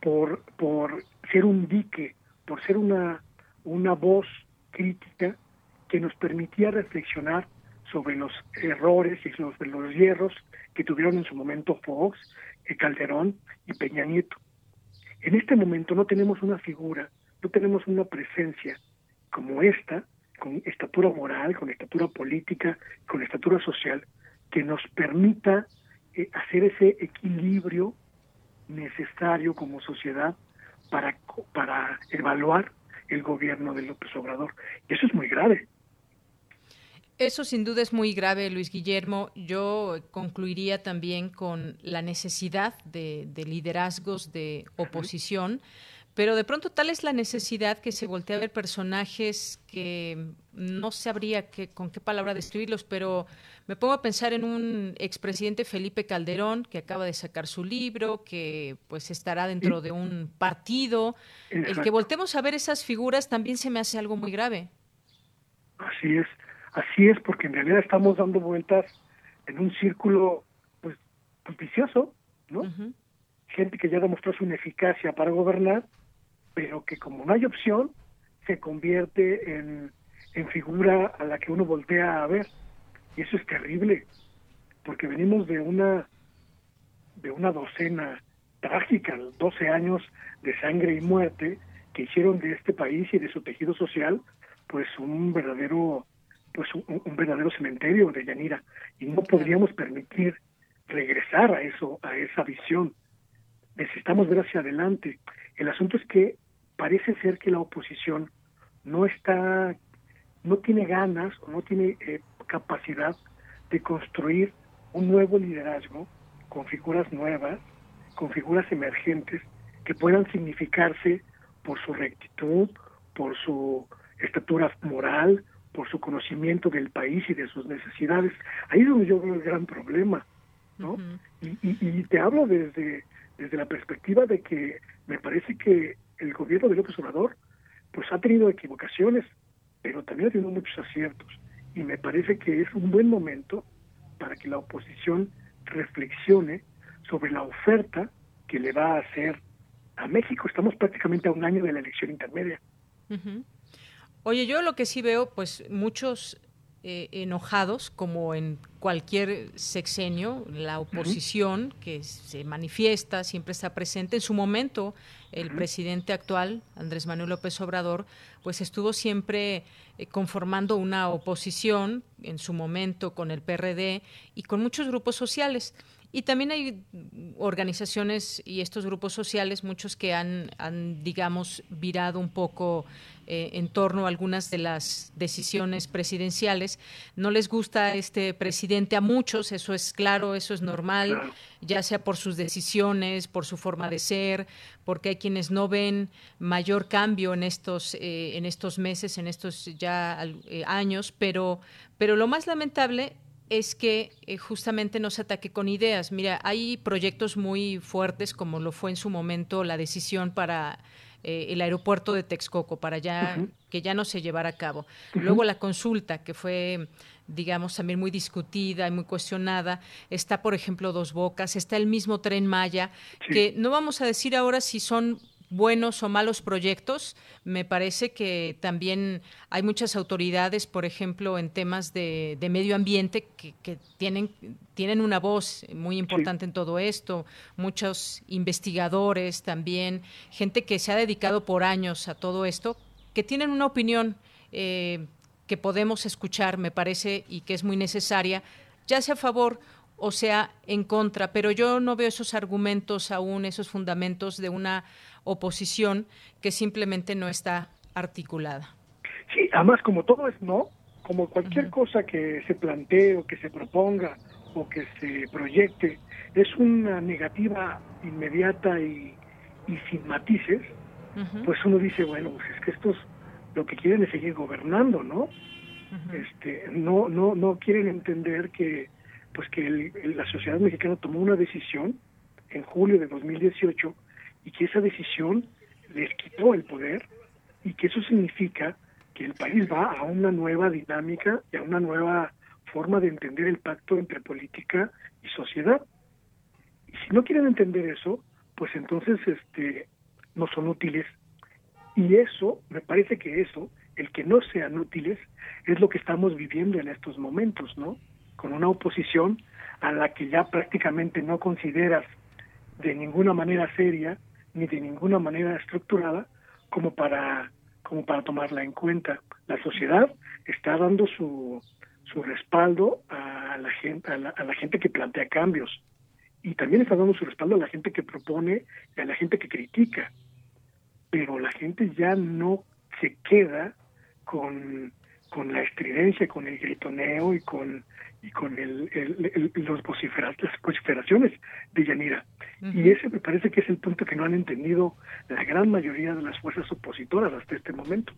por, por ser un dique, por ser una, una voz crítica que nos permitía reflexionar sobre los errores y sobre los hierros que tuvieron en su momento Fox, Calderón y Peña Nieto. En este momento no tenemos una figura, no tenemos una presencia como esta, con estatura moral, con estatura política, con estatura social, que nos permita eh, hacer ese equilibrio necesario como sociedad para, para evaluar el gobierno de López Obrador. Y eso es muy grave. Eso sin duda es muy grave, Luis Guillermo. Yo concluiría también con la necesidad de, liderazgos de oposición, pero de pronto tal es la necesidad que se voltea a ver personajes que no sabría qué, con qué palabra describirlos, pero me pongo a pensar en un expresidente Felipe Calderón que acaba de sacar su libro, que pues estará dentro de un partido. El que voltemos a ver esas figuras también se me hace algo muy grave. Así es. Así es, porque en realidad estamos dando vueltas en un círculo pues, pues vicioso, ¿no? Gente que ya demostró su ineficacia para gobernar, pero que como no hay opción, se convierte en, en figura a la que uno voltea a ver. Y eso es terrible, porque venimos de una de una docena trágica, 12 años de sangre y muerte que hicieron de este país y de su tejido social pues un verdadero pues un, verdadero cementerio de Yanira. Y no podríamos permitir regresar a eso a esa visión. Necesitamos ver hacia adelante el asunto es que parece ser que la oposición no está no tiene ganas o no tiene eh, capacidad de construir un nuevo liderazgo con figuras nuevas con figuras emergentes que puedan significarse por su rectitud, por su estatura moral, por su conocimiento del país y de sus necesidades. Ahí es donde yo veo el gran problema, ¿no? y, y, te hablo desde, desde la perspectiva de que me parece que el gobierno de López Obrador pues ha tenido equivocaciones, pero también ha tenido muchos aciertos. Y me parece que es un buen momento para que la oposición reflexione sobre la oferta que le va a hacer a México. Estamos prácticamente a un año de la elección intermedia. Oye, yo lo que sí veo, pues muchos eh, enojados, como en cualquier sexenio, la oposición que se manifiesta, siempre está presente. En su momento, el presidente actual, Andrés Manuel López Obrador, pues estuvo siempre eh, conformando una oposición, en su momento con el PRD y con muchos grupos sociales. Y también hay organizaciones y estos grupos sociales, muchos que han, digamos, virado un poco eh, en torno a algunas de las decisiones presidenciales. No les gusta este presidente a muchos, eso es claro, eso es normal, ya sea por sus decisiones, por su forma de ser, porque hay quienes no ven mayor cambio en estos, eh, en estos meses, en estos ya eh, años, pero, pero lo más lamentable es que eh, justamente no se ataque con ideas. Mira, hay proyectos muy fuertes, como lo fue en su momento la decisión para eh, el aeropuerto de Texcoco, para ya que ya no se llevara a cabo. Luego la consulta, que fue digamos, también muy discutida y muy cuestionada. Está, por ejemplo, Dos Bocas, está el mismo tren Maya, que no vamos a decir ahora si son buenos o malos proyectos. Me parece que también hay muchas autoridades, por ejemplo, en temas de, medio ambiente, que, tienen, tienen una voz muy importante en todo esto. Muchos investigadores también, gente que se ha dedicado por años a todo esto, que tienen una opinión eh, que podemos escuchar, me parece, y que es muy necesaria, ya sea a favor o sea en contra, pero yo no veo esos argumentos aún, esos fundamentos de una oposición que simplemente no está articulada. Sí, además como todo es no, como cualquier cosa que se plantee o que se proponga o que se proyecte es una negativa inmediata y, sin matices, pues uno dice, bueno, pues es que estos lo que quieren es seguir gobernando, ¿no? Este, no, no, no quieren entender que, pues que la sociedad mexicana tomó una decisión en julio de 2018 y que esa decisión les quitó el poder y que eso significa que el país va a una nueva dinámica y a una nueva forma de entender el pacto entre política y sociedad. Y si no quieren entender eso, pues entonces este no son útiles. Y eso, me parece que eso, el que no sean útiles, es lo que estamos viviendo en estos momentos, ¿no? Con una oposición a la que ya prácticamente no consideras de ninguna manera seria ni de ninguna manera estructurada como para como para tomarla en cuenta. La sociedad está dando su, su respaldo a la gente a la, gente que plantea cambios y también está dando su respaldo a la gente que propone y a la gente que critica. Pero la gente ya no se queda con, con la estridencia, con el gritoneo y con y con el, los las vociferaciones de Yanira. Y ese me parece que es el punto que no han entendido la gran mayoría de las fuerzas opositoras hasta este momento.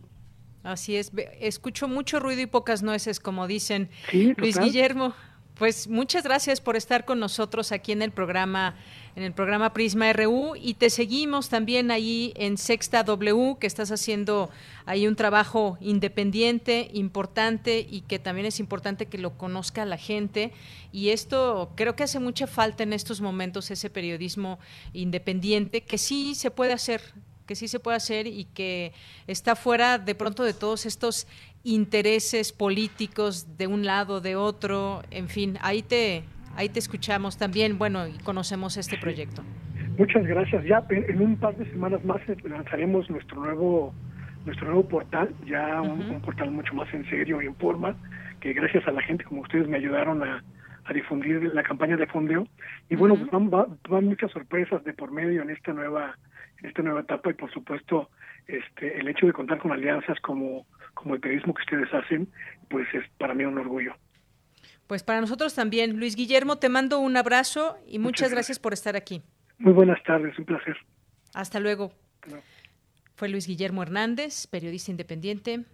Así es, escucho mucho ruido y pocas nueces, como dicen. Luis Guillermo, pues muchas gracias por estar con nosotros aquí en el programa en el programa Prisma RU y te seguimos también ahí en Sexta W que estás haciendo ahí un trabajo independiente, importante y que también es importante que lo conozca la gente. Y esto creo que hace mucha falta en estos momentos ese periodismo independiente que sí se puede hacer que sí se puede hacer y que está fuera de pronto de todos estos intereses políticos de un lado, de otro, en fin, ahí te, ahí te escuchamos también, bueno, y conocemos este proyecto. Muchas gracias. Ya en un par de semanas más lanzaremos nuestro nuevo nuestro nuevo portal, ya un, portal mucho más en serio y en forma, que gracias a la gente como ustedes me ayudaron a, difundir la campaña de fondeo. Y bueno, pues van, van, muchas sorpresas de por medio en esta nueva en esta nueva etapa y por supuesto este el hecho de contar con alianzas como como el periodismo que ustedes hacen, pues es para mí un orgullo. Pues para nosotros también. Luis Guillermo, te mando un abrazo y muchas, gracias. por estar aquí. Muy buenas tardes, un placer. Hasta luego. Fue Luis Guillermo Hernández, periodista independiente,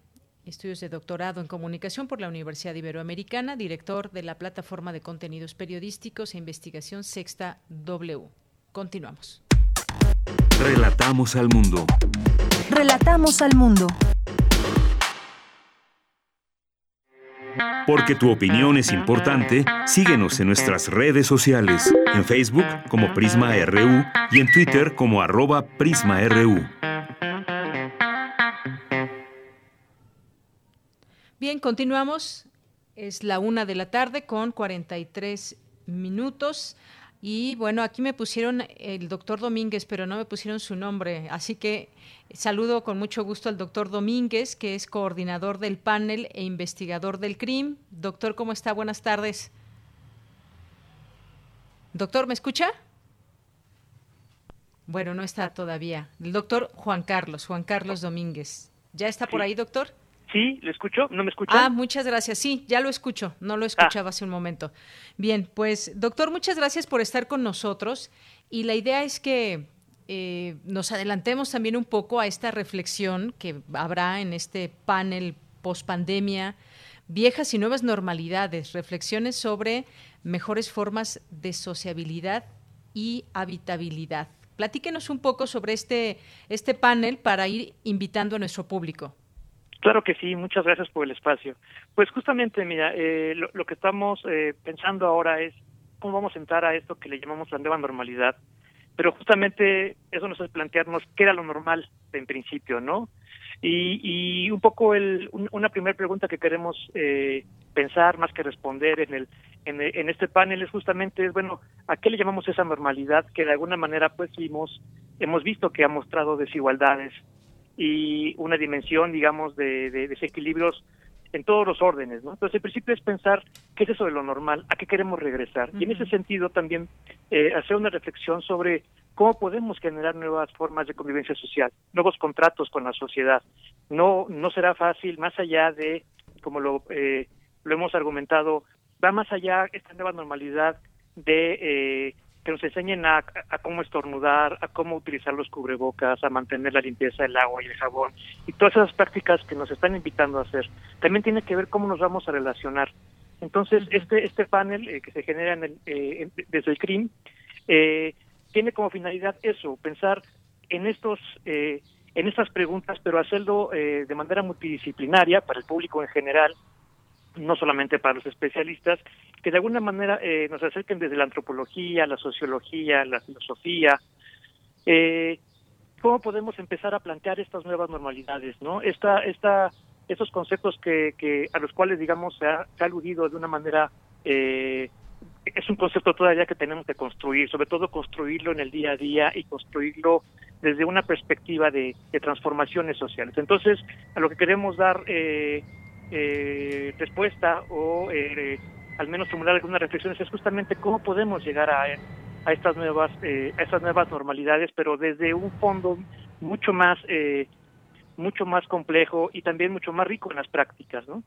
estudios de doctorado en comunicación por la Universidad Iberoamericana, director de la plataforma de contenidos periodísticos e investigación Sexta W. Continuamos. Relatamos al mundo. Relatamos al mundo. Porque tu opinión es importante, síguenos en nuestras redes sociales, en Facebook como Prisma RU y en Twitter como arroba PrismaRU. Bien, continuamos. Es la una de la tarde con 43 minutos. Y bueno, aquí me pusieron el doctor Domínguez, pero no me pusieron su nombre. Así que saludo con mucho gusto al doctor Domínguez, que es coordinador del panel e investigador del CRIM. Doctor, ¿cómo está? Buenas tardes. Doctor, ¿me escucha? Bueno, no está todavía. El doctor Juan Carlos, Juan Carlos Domínguez. ¿Ya está por ahí, doctor? Sí, ¿le escucho? ¿No me escucha? Ah, muchas gracias. Sí, ya lo escucho. No lo escuchaba ah. hace un momento. Bien, pues doctor, muchas gracias por estar con nosotros. Y la idea es que eh, nos adelantemos también un poco a esta reflexión que habrá en este panel post pandemia, viejas y nuevas normalidades, reflexiones sobre mejores formas de sociabilidad y habitabilidad. Platíquenos un poco sobre este, este panel para ir invitando a nuestro público. Claro que sí, muchas gracias por el espacio. Pues justamente, mira, eh, lo, que estamos eh, pensando ahora es cómo vamos a entrar a esto que le llamamos la nueva normalidad, pero justamente eso nos hace plantearnos qué era lo normal en principio, ¿no? Y, y un poco el, una primera pregunta que queremos eh, pensar más que responder en el, en, este panel es justamente bueno a qué le llamamos esa normalidad que de alguna manera pues vimos hemos visto que ha mostrado desigualdades y una dimensión, digamos, de, desequilibrios en todos los órdenes, ¿no? Entonces, el principio es pensar qué es eso de lo normal, a qué queremos regresar. Y en ese sentido también eh, hacer una reflexión sobre cómo podemos generar nuevas formas de convivencia social, nuevos contratos con la sociedad. No, no será fácil, más allá de, como lo, eh, lo hemos argumentado, va más allá esta nueva normalidad de eh, que nos enseñen a, cómo estornudar, a cómo utilizar los cubrebocas, a mantener la limpieza del agua y el jabón, y todas esas prácticas que nos están invitando a hacer. También tiene que ver cómo nos vamos a relacionar. Entonces, este este panel eh, que se genera en el, eh, desde el CRIM eh, tiene como finalidad eso, pensar en estos en estas preguntas, pero hacerlo de manera multidisciplinaria para el público en general, no solamente para los especialistas, que de alguna manera eh, nos acerquen desde la antropología, la sociología, la filosofía, eh, cómo podemos empezar a plantear estas nuevas normalidades, ¿no? Esta, esta, estos conceptos que, a los cuales, digamos, se ha, aludido de una manera, eh, es un concepto todavía que tenemos que construir, sobre todo construirlo en el día a día y construirlo desde una perspectiva de, de transformaciones sociales. Entonces, a lo que queremos dar eh, eh, respuesta o eh, al menos formular algunas reflexiones es justamente cómo podemos llegar a, a estas nuevas eh, a estas nuevas normalidades pero desde un fondo mucho más eh, mucho más complejo y también mucho más rico en las prácticas no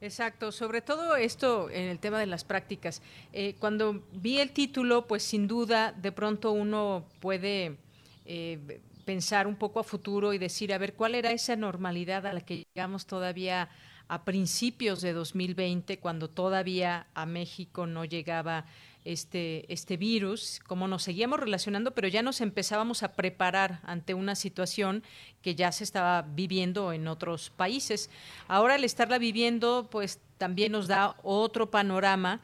Exacto, sobre todo esto en el tema de las prácticas. Eh, cuando vi el título, pues sin duda de pronto uno puede eh, pensar un poco a futuro y decir, a ver, ¿cuál era esa normalidad a la que llegamos todavía a principios de 2020, cuando todavía a México no llegaba este, este virus, cómo nos seguíamos relacionando, pero ya nos empezábamos a preparar ante una situación que ya se estaba viviendo en otros países. Ahora al estarla viviendo, pues también nos da otro panorama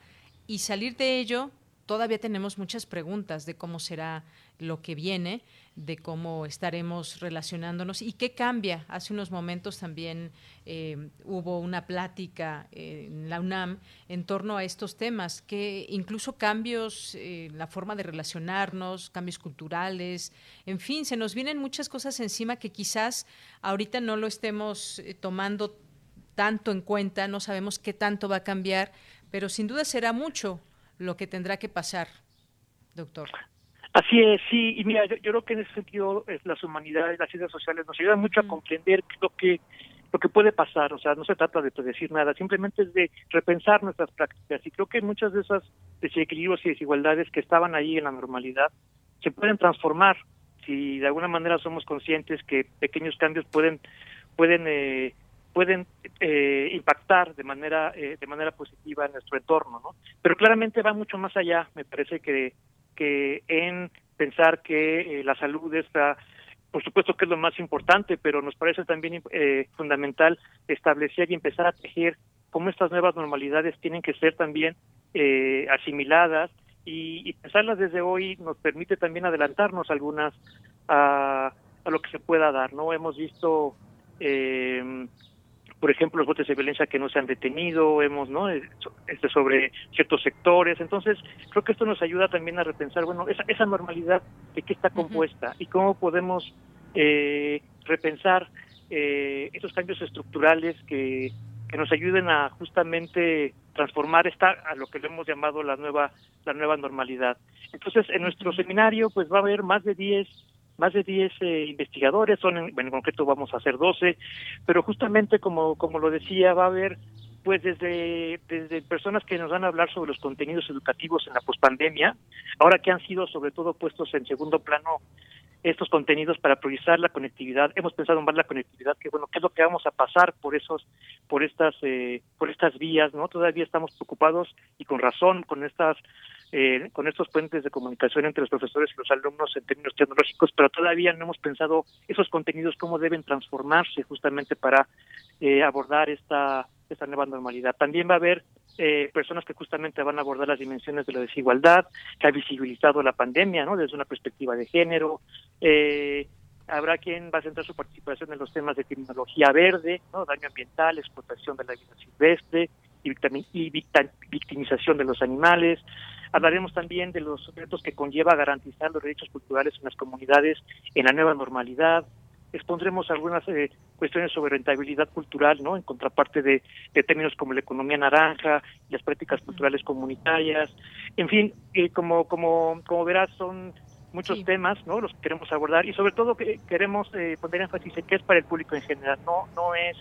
y salir de ello, todavía tenemos muchas preguntas de cómo será lo que viene de cómo estaremos relacionándonos y qué cambia. Hace unos momentos también eh, hubo una plática en la UNAM en torno a estos temas, que incluso cambios en la forma de relacionarnos, cambios culturales, en fin, se nos vienen muchas cosas encima que quizás ahorita no lo estemos eh, tomando tanto en cuenta, no sabemos qué tanto va a cambiar, pero sin duda será mucho lo que tendrá que pasar, doctor. Así es, sí, y mira, yo, creo que en ese sentido las humanidades, las ciencias sociales nos ayudan mucho a comprender lo que lo que puede pasar, o sea, no se trata de predecir nada, simplemente es de repensar nuestras prácticas y creo que muchas de esas desequilibrios y desigualdades que estaban ahí en la normalidad se pueden transformar si de alguna manera somos conscientes que pequeños cambios pueden pueden eh, pueden eh, impactar de manera eh, de manera positiva en nuestro entorno, ¿no? Pero claramente va mucho más allá, me parece que que en pensar que eh, la salud está por supuesto que es lo más importante, pero nos parece también eh, fundamental establecer y empezar a tejer cómo estas nuevas normalidades tienen que ser también eh, asimiladas y, y, pensarlas desde hoy nos permite también adelantarnos algunas a, a lo que se pueda dar. No hemos visto eh, por ejemplo, los botes de violencia que no se han detenido, hemos, ¿no? Este, sobre ciertos sectores. Entonces, creo que esto nos ayuda también a repensar, bueno, esa, esa normalidad de qué está compuesta y cómo podemos eh, repensar eh, esos cambios estructurales que, que nos ayuden a justamente transformar esta a lo que le hemos llamado la nueva la nueva normalidad. Entonces, en nuestro seminario pues va a haber más de 10 más de 10 eh, investigadores, son en, en, concreto vamos a hacer 12, pero justamente como, como lo decía, va a haber pues desde, desde personas que nos van a hablar sobre los contenidos educativos en la pospandemia, ahora que han sido sobre todo puestos en segundo plano estos contenidos para priorizar la conectividad. Hemos pensado en más la conectividad, que bueno, qué es lo que vamos a pasar por esos, por estas, eh, por estas vías, ¿no? Todavía estamos preocupados y con razón con estas eh, con estos puentes de comunicación entre los profesores y los alumnos en términos tecnológicos, pero todavía no hemos pensado esos contenidos cómo deben transformarse justamente para eh, abordar esta, esta nueva normalidad. También va a haber eh, personas que justamente van a abordar las dimensiones de la desigualdad, que ha visibilizado la pandemia, ¿no? Desde una perspectiva de género. Eh, habrá quien va a centrar su participación en los temas de criminología verde, ¿no? Daño ambiental, explotación de la vida silvestre y, y victimización de los animales. Hablaremos también de los retos que conlleva garantizar los derechos culturales en las comunidades en la nueva normalidad. Expondremos algunas eh, cuestiones sobre rentabilidad cultural, ¿no? En contraparte de, términos como la economía naranja, las prácticas culturales comunitarias. En fin, eh, como, como, como verás, son muchos temas, ¿no? Los que queremos abordar y sobre todo que queremos eh, poner énfasis en que es para el público en general, no, no es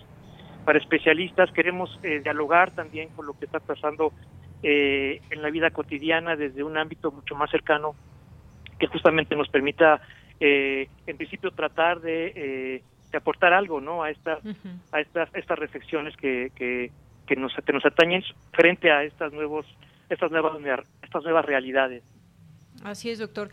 para especialistas, queremos dialogar también con lo que está pasando eh, en la vida cotidiana desde un ámbito mucho más cercano que justamente nos permita, eh, en principio, tratar de, eh, de, aportar algo, ¿no? A estas, a estas, estas reflexiones que, que, que nos que nos atañen frente a estas nuevos, estas nuevas, estas nuevas realidades. Así es, doctor.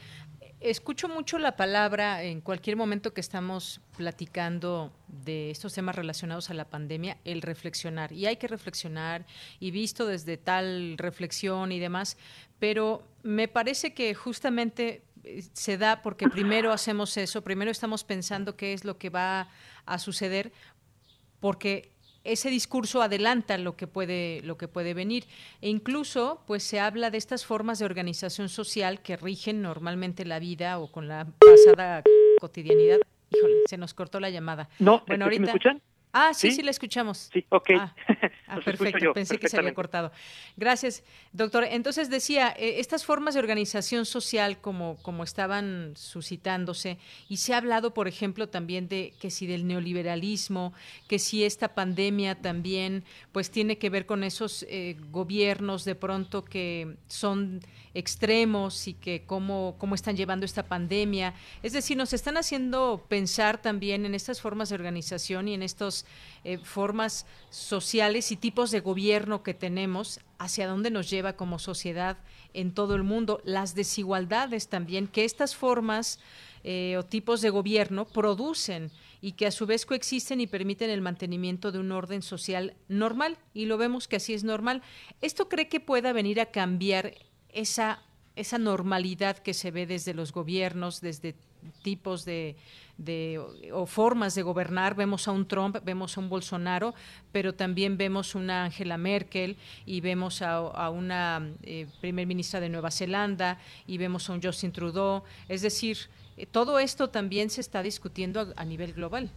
Escucho mucho la palabra en cualquier momento que estamos platicando de estos temas relacionados a la pandemia, el reflexionar. Y hay que reflexionar y visto desde tal reflexión y demás, pero me parece que justamente eh, se da porque primero hacemos eso, primero estamos pensando qué es lo que va a suceder, porque ese discurso adelanta lo que puede lo que puede venir e incluso pues se habla de estas formas de organización social que rigen normalmente la vida o con la pasada cotidianidad. Híjole, se nos cortó la llamada. No, bueno, ahorita ¿me escuchan? Ah, sí, sí, la escuchamos. Sí, ok. Ah, ah perfecto, pensé que se había cortado. Gracias, doctor. Entonces decía, eh, estas formas de organización social como, como estaban suscitándose, y se ha hablado, por ejemplo, también de que si del neoliberalismo, que si esta pandemia también pues tiene que ver con esos eh, gobiernos de pronto que son extremos y que cómo, cómo están llevando esta pandemia. Es decir, nos están haciendo pensar también en estas formas de organización y en estas eh, formas sociales y tipos de gobierno que tenemos, hacia dónde nos lleva como sociedad en todo el mundo, las desigualdades también que estas formas eh, o tipos de gobierno producen y que a su vez coexisten y permiten el mantenimiento de un orden social normal y lo vemos que así es normal. ¿Esto cree que pueda venir a cambiar esa, esa normalidad que se ve desde los gobiernos, desde tipos de, o formas de gobernar. Vemos a un Trump, vemos a un Bolsonaro, pero también vemos una Angela Merkel y vemos a, una eh, primer ministra de Nueva Zelanda y vemos a un Justin Trudeau. Es decir, eh, todo esto también se está discutiendo a, nivel global.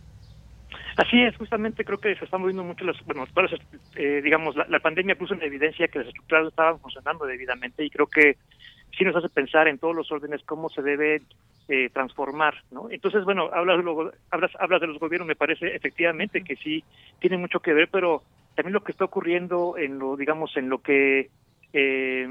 Así es, justamente creo que se están moviendo mucho las, bueno, eh, digamos, la, pandemia puso en evidencia que las estructuras estaban funcionando debidamente y creo que sí nos hace pensar en todos los órdenes cómo se debe eh, transformar, ¿no? Entonces, bueno, hablas de, los, hablas, hablas de los gobiernos, me parece efectivamente que sí tiene mucho que ver, pero también lo que está ocurriendo en lo, digamos, en lo que eh,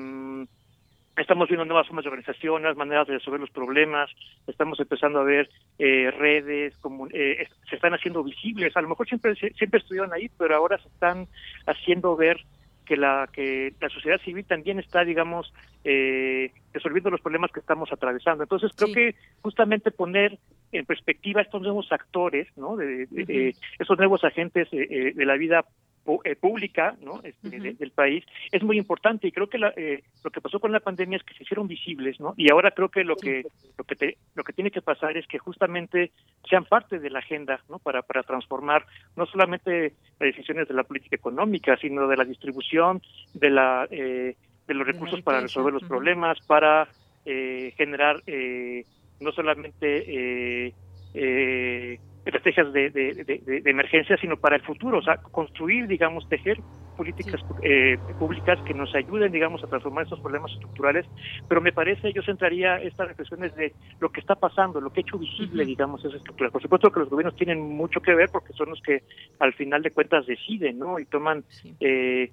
estamos viendo nuevas formas de organización, nuevas maneras de resolver los problemas, estamos empezando a ver eh, redes, como, eh, se están haciendo visibles, a lo mejor siempre siempre estuvieron ahí, pero ahora se están haciendo ver que la que la sociedad civil también está digamos eh, resolviendo los problemas que estamos atravesando. Entonces creo que justamente poner en perspectiva estos nuevos actores no de, esos nuevos agentes eh, de la vida eh, pública ¿no? Este, del país es muy importante. Y creo que eh, lo que pasó con la pandemia es que se hicieron visibles no y ahora creo que lo que lo que lo que tiene que pasar es que justamente sean parte de la agenda no para para transformar no solamente las decisiones de la política económica sino de la distribución de la eh, de los recursos para resolver los problemas para generar no solamente eh, estrategias de, de, emergencia, sino para el futuro, o sea, construir, digamos, tejer políticas eh, públicas que nos ayuden, digamos, a transformar estos problemas estructurales, pero me parece, yo centraría estas reflexiones de lo que está pasando, lo que ha hecho visible, digamos, esa estructura. Por supuesto que los gobiernos tienen mucho que ver porque son los que al final de cuentas deciden, ¿no? Y toman... Eh,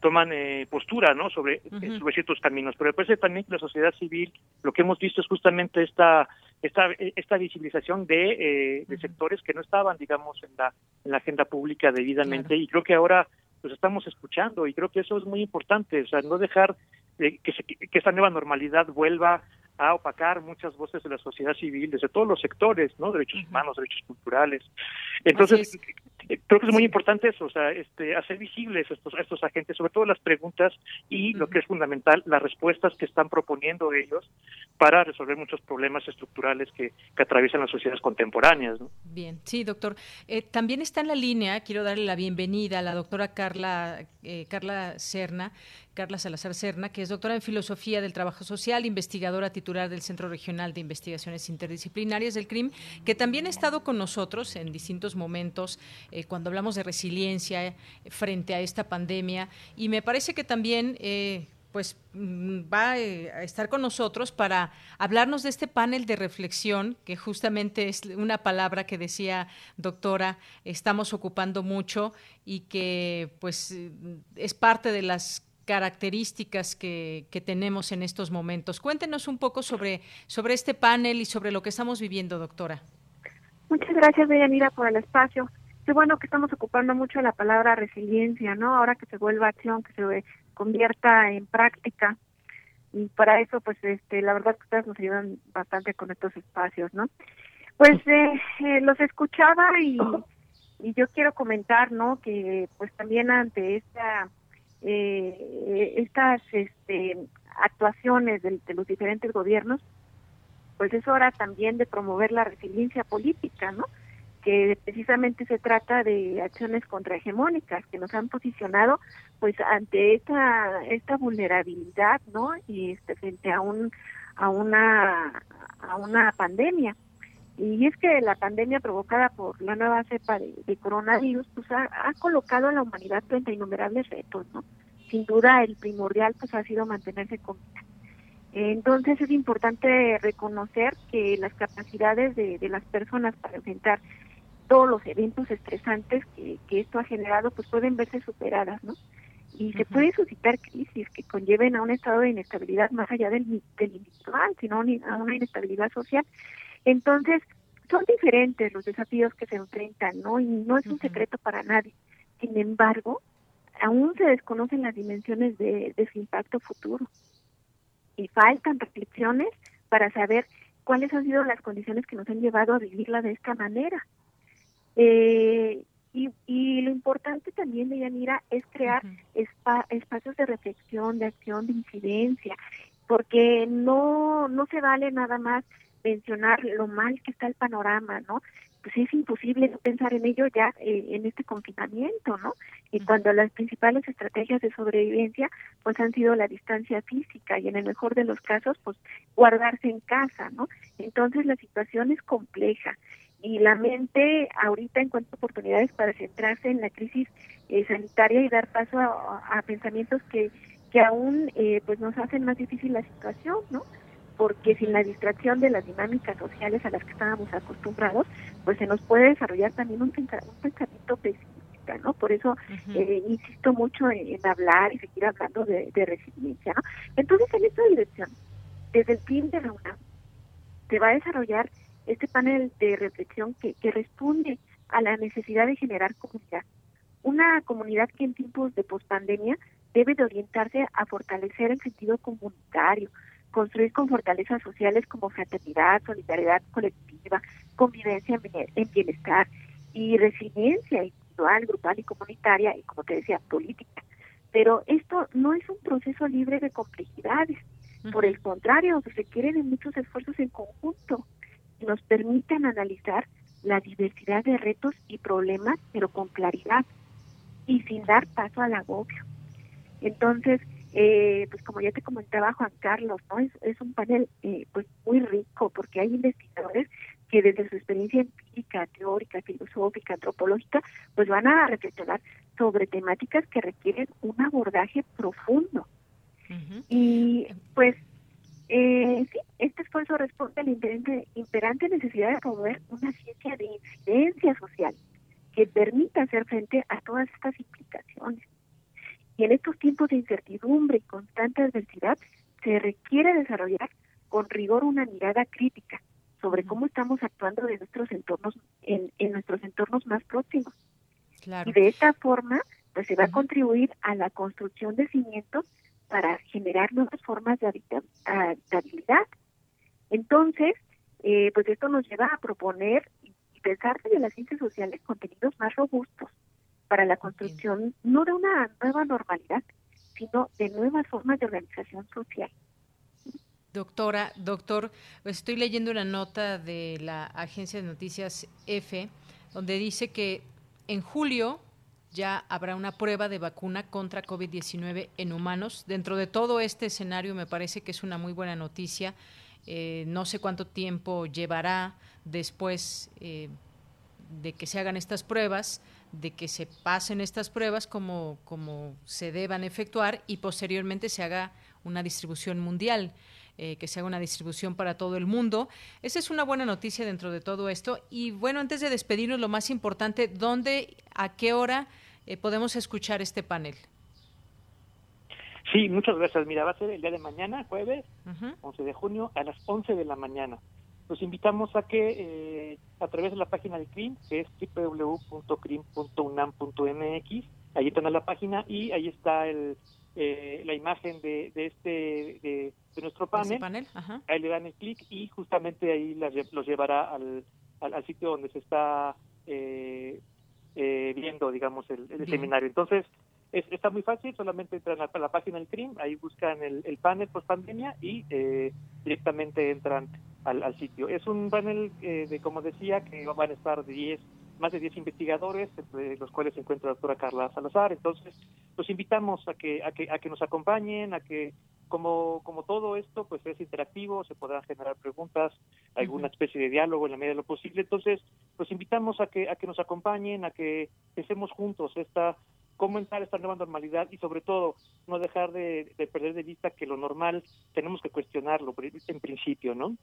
toman eh, postura no sobre, sobre ciertos caminos. Pero me parece también que la sociedad civil lo que hemos visto es justamente esta esta, esta visibilización de, eh, sectores que no estaban, digamos, en la, en la agenda pública debidamente. Y creo que ahora los estamos escuchando y creo que eso es muy importante, o sea, no dejar que, que esta nueva normalidad vuelva a opacar muchas voces de la sociedad civil desde todos los sectores, ¿no? Derechos humanos, derechos culturales. Entonces, eh, creo que es muy importante eso, o sea, este, hacer visibles estos, estos agentes, sobre todo las preguntas y lo que es fundamental, las respuestas que están proponiendo ellos para resolver muchos problemas estructurales que, que atraviesan las sociedades contemporáneas. ¿no? Bien, sí, doctor. Eh, también está en la línea, quiero darle la bienvenida a la doctora Carla, eh, Carla Serna, Carla Salazar Serna, que es doctora en Filosofía del Trabajo Social, investigadora titular del Centro Regional de Investigaciones Interdisciplinarias del CRIM, que también ha estado con nosotros en distintos momentos eh, cuando hablamos de resiliencia eh, frente a esta pandemia. Y me parece que también... Eh, pues mm, va a estar con nosotros para hablarnos de este panel de reflexión, que justamente es una palabra que decía doctora, estamos ocupando mucho y que pues es parte de las características que, que, tenemos en estos momentos. Cuéntenos un poco sobre, sobre este panel y sobre lo que estamos viviendo, doctora. Muchas gracias, Deyanira, por el espacio. Qué bueno que estamos ocupando mucho la palabra resiliencia, ¿no? Ahora que se vuelva acción, que se convierta en práctica. Y para eso, pues, este, la verdad que ustedes nos ayudan bastante con estos espacios, ¿no? Pues eh, eh, los escuchaba y, y yo quiero comentar, ¿no? Que pues también ante esta eh, estas este, actuaciones de, los diferentes gobiernos, pues es hora también de promover la resiliencia política, ¿no? que precisamente se trata de acciones contrahegemónicas que nos han posicionado pues ante esta esta vulnerabilidad no y este frente a un a una a una pandemia y es que la pandemia provocada por la nueva cepa de, coronavirus pues ha, ha, colocado a la humanidad frente a innumerables retos, ¿no? Sin duda el primordial pues ha sido mantenerse con vida. Entonces es importante reconocer que las capacidades de, las personas para enfrentar todos los eventos estresantes que, esto ha generado pues pueden verse superadas, ¿no? Y se puede suscitar crisis que conlleven a un estado de inestabilidad más allá del, del individual, sino a una inestabilidad social. Entonces, son diferentes los desafíos que se enfrentan, ¿no? Y no es un secreto para nadie. Sin embargo, aún se desconocen las dimensiones de, su impacto futuro. Y faltan reflexiones para saber cuáles han sido las condiciones que nos han llevado a vivirla de esta manera. Eh, y, y, lo importante también de Yanira es crear espacios de reflexión, de acción, de incidencia, porque no, no se vale nada más mencionar lo mal que está el panorama, ¿no? Pues es imposible no pensar en ello ya eh, en este confinamiento, ¿no? Y cuando las principales estrategias de sobrevivencia pues han sido la distancia física y en el mejor de los casos pues guardarse en casa, ¿no? Entonces la situación es compleja y la mente ahorita encuentra oportunidades para centrarse en la crisis eh, sanitaria y dar paso a, pensamientos que que aún eh, pues nos hacen más difícil la situación, ¿no? Porque sin la distracción de las dinámicas sociales a las que estábamos acostumbrados, pues se nos puede desarrollar también un, pensamiento pesimista, ¿no? Por eso eh, insisto mucho en, hablar y seguir hablando de, resiliencia, ¿no? Entonces, en esta dirección, desde el fin de la UNAM, se va a desarrollar este panel de reflexión que, que responde a la necesidad de generar comunidad. Una comunidad que en tiempos de pospandemia debe de orientarse a fortalecer el sentido comunitario, construir con fortalezas sociales como fraternidad, solidaridad colectiva, convivencia en bienestar y resiliencia individual, grupal y comunitaria y, como te decía, política. Pero esto no es un proceso libre de complejidades. Por el contrario, se requieren muchos esfuerzos en conjunto y nos permiten analizar la diversidad de retos y problemas, pero con claridad y sin dar paso al agobio. Entonces, eh, pues como ya te comentaba Juan Carlos, ¿no? Es, un panel eh, pues muy rico porque hay investigadores que desde su experiencia empírica, teórica, filosófica, antropológica, pues van a reflexionar sobre temáticas que requieren un abordaje profundo. Y pues eh, sí, este esfuerzo responde a la imperante, imperante necesidad de promover una ciencia de incidencia social que permita hacer frente a todas estas implicaciones. Y en estos tiempos de incertidumbre y constante adversidad, se requiere desarrollar con rigor una mirada crítica sobre cómo estamos actuando de nuestros entornos en, nuestros entornos más próximos. Y de esta forma, pues se va a contribuir a la construcción de cimientos para generar nuevas formas de habitabilidad. Entonces, eh, pues esto nos lleva a proponer y pensar desde las ciencias sociales contenidos más robustos para la construcción no de una nueva normalidad, sino de nuevas formas de organización social. Doctora, doctor, estoy leyendo una nota de la agencia de noticias EFE, donde dice que en julio ya habrá una prueba de vacuna contra COVID-19 en humanos. Dentro de todo este escenario me parece que es una muy buena noticia. Eh, no sé cuánto tiempo llevará después eh, de que se hagan estas pruebas de que se pasen estas pruebas como, como se deban efectuar y posteriormente se haga una distribución mundial. Eh, que se haga una distribución para todo el mundo. Esa es una buena noticia dentro de todo esto. Y bueno, antes de despedirnos, lo más importante, ¿dónde, a qué hora eh, podemos escuchar este panel? Sí, muchas gracias. Mira, va a ser el día de mañana, jueves, 11 de junio, a las 11 de la mañana los invitamos a que eh, a través de la página de CRIM, que es www.crim.unam.mx, ahí está la página y ahí está el, eh, la imagen de, de este de, nuestro panel. panel? Ahí le dan el clic y justamente ahí los llevará al, al, sitio donde se está eh, viendo, digamos, el, seminario. Entonces, está muy fácil, solamente entran a la, página del CRIM, ahí buscan el, el panel post pandemia y directamente entran al, sitio. Es un panel eh, de, como decía, que van a estar 10, más de 10 investigadores, entre los cuales se encuentra la doctora Carla Salazar. Entonces, los invitamos a que, a que, a que nos acompañen, a que como, como todo esto pues es interactivo, se podrán generar preguntas, alguna especie de diálogo en la medida de lo posible. Entonces, los invitamos a que, a que nos acompañen, a que pensemos juntos esta a esta nueva normalidad y sobre todo no dejar de, de perder de vista que lo normal tenemos que cuestionarlo en principio, ¿no?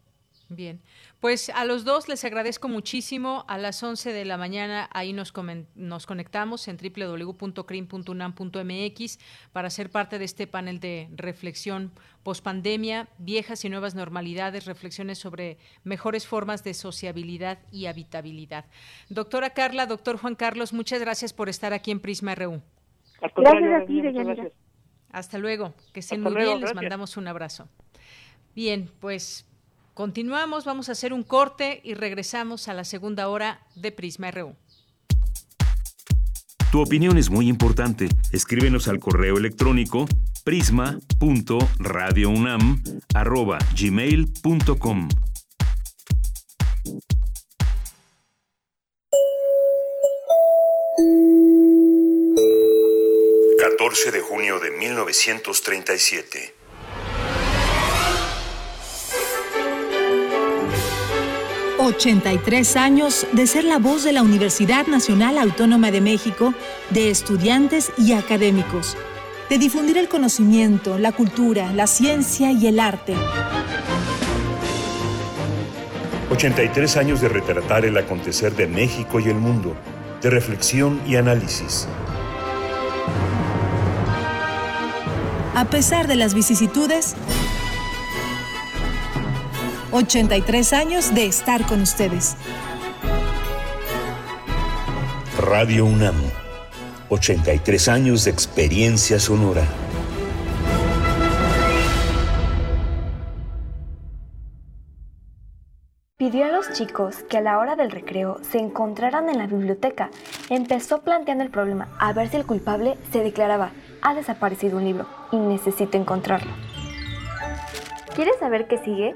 Bien, pues a los dos les agradezco muchísimo. A las 11 de la mañana ahí nos, nos conectamos en www.crim.unam.mx para ser parte de este panel de reflexión pospandemia, viejas y nuevas normalidades, reflexiones sobre mejores formas de sociabilidad y habitabilidad. Doctora Carla, doctor Juan Carlos, muchas gracias por estar aquí en Prisma RU. Gracias a ti, Hasta luego, que estén muy bien, les mandamos un abrazo. Bien, pues Continuamos, vamos a hacer un corte y regresamos a la segunda hora de Prisma RU. Tu opinión es muy importante. Escríbenos al correo electrónico prisma.radiounam@gmail.com. de junio de 1937 ...83 años de ser la voz de la Universidad Nacional Autónoma de México... ...de estudiantes y académicos... ...de difundir el conocimiento, la cultura, la ciencia y el arte... 83 años de retratar el acontecer de México y el mundo, de reflexión y análisis. A pesar de las vicisitudes, 83 años de estar con ustedes. Radio UNAM, 83 años de experiencia sonora. Pidió a los chicos que a la hora del recreo se encontraran en la biblioteca. Empezó planteando el problema a ver si el culpable se declaraba, ha desaparecido un libro y necesito encontrarlo. ¿Quieres saber qué sigue?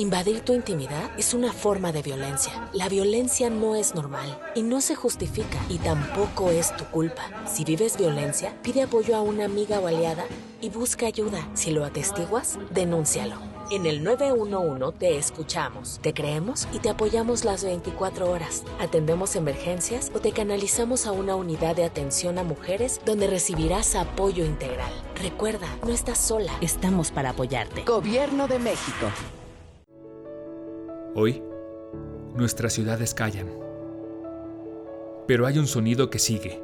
Invadir tu intimidad es una forma de violencia. La violencia no es normal y no se justifica y tampoco es tu culpa. Si vives violencia, pide apoyo a una amiga o aliada y busca ayuda. Si lo atestiguas, denúncialo. En el 911 te escuchamos, te creemos y te apoyamos las 24 horas. Atendemos emergencias o te canalizamos a una unidad de atención a mujeres donde recibirás apoyo integral. Recuerda, no estás sola. Estamos para apoyarte. Gobierno de México. Hoy, nuestras ciudades callan. Pero hay un sonido que sigue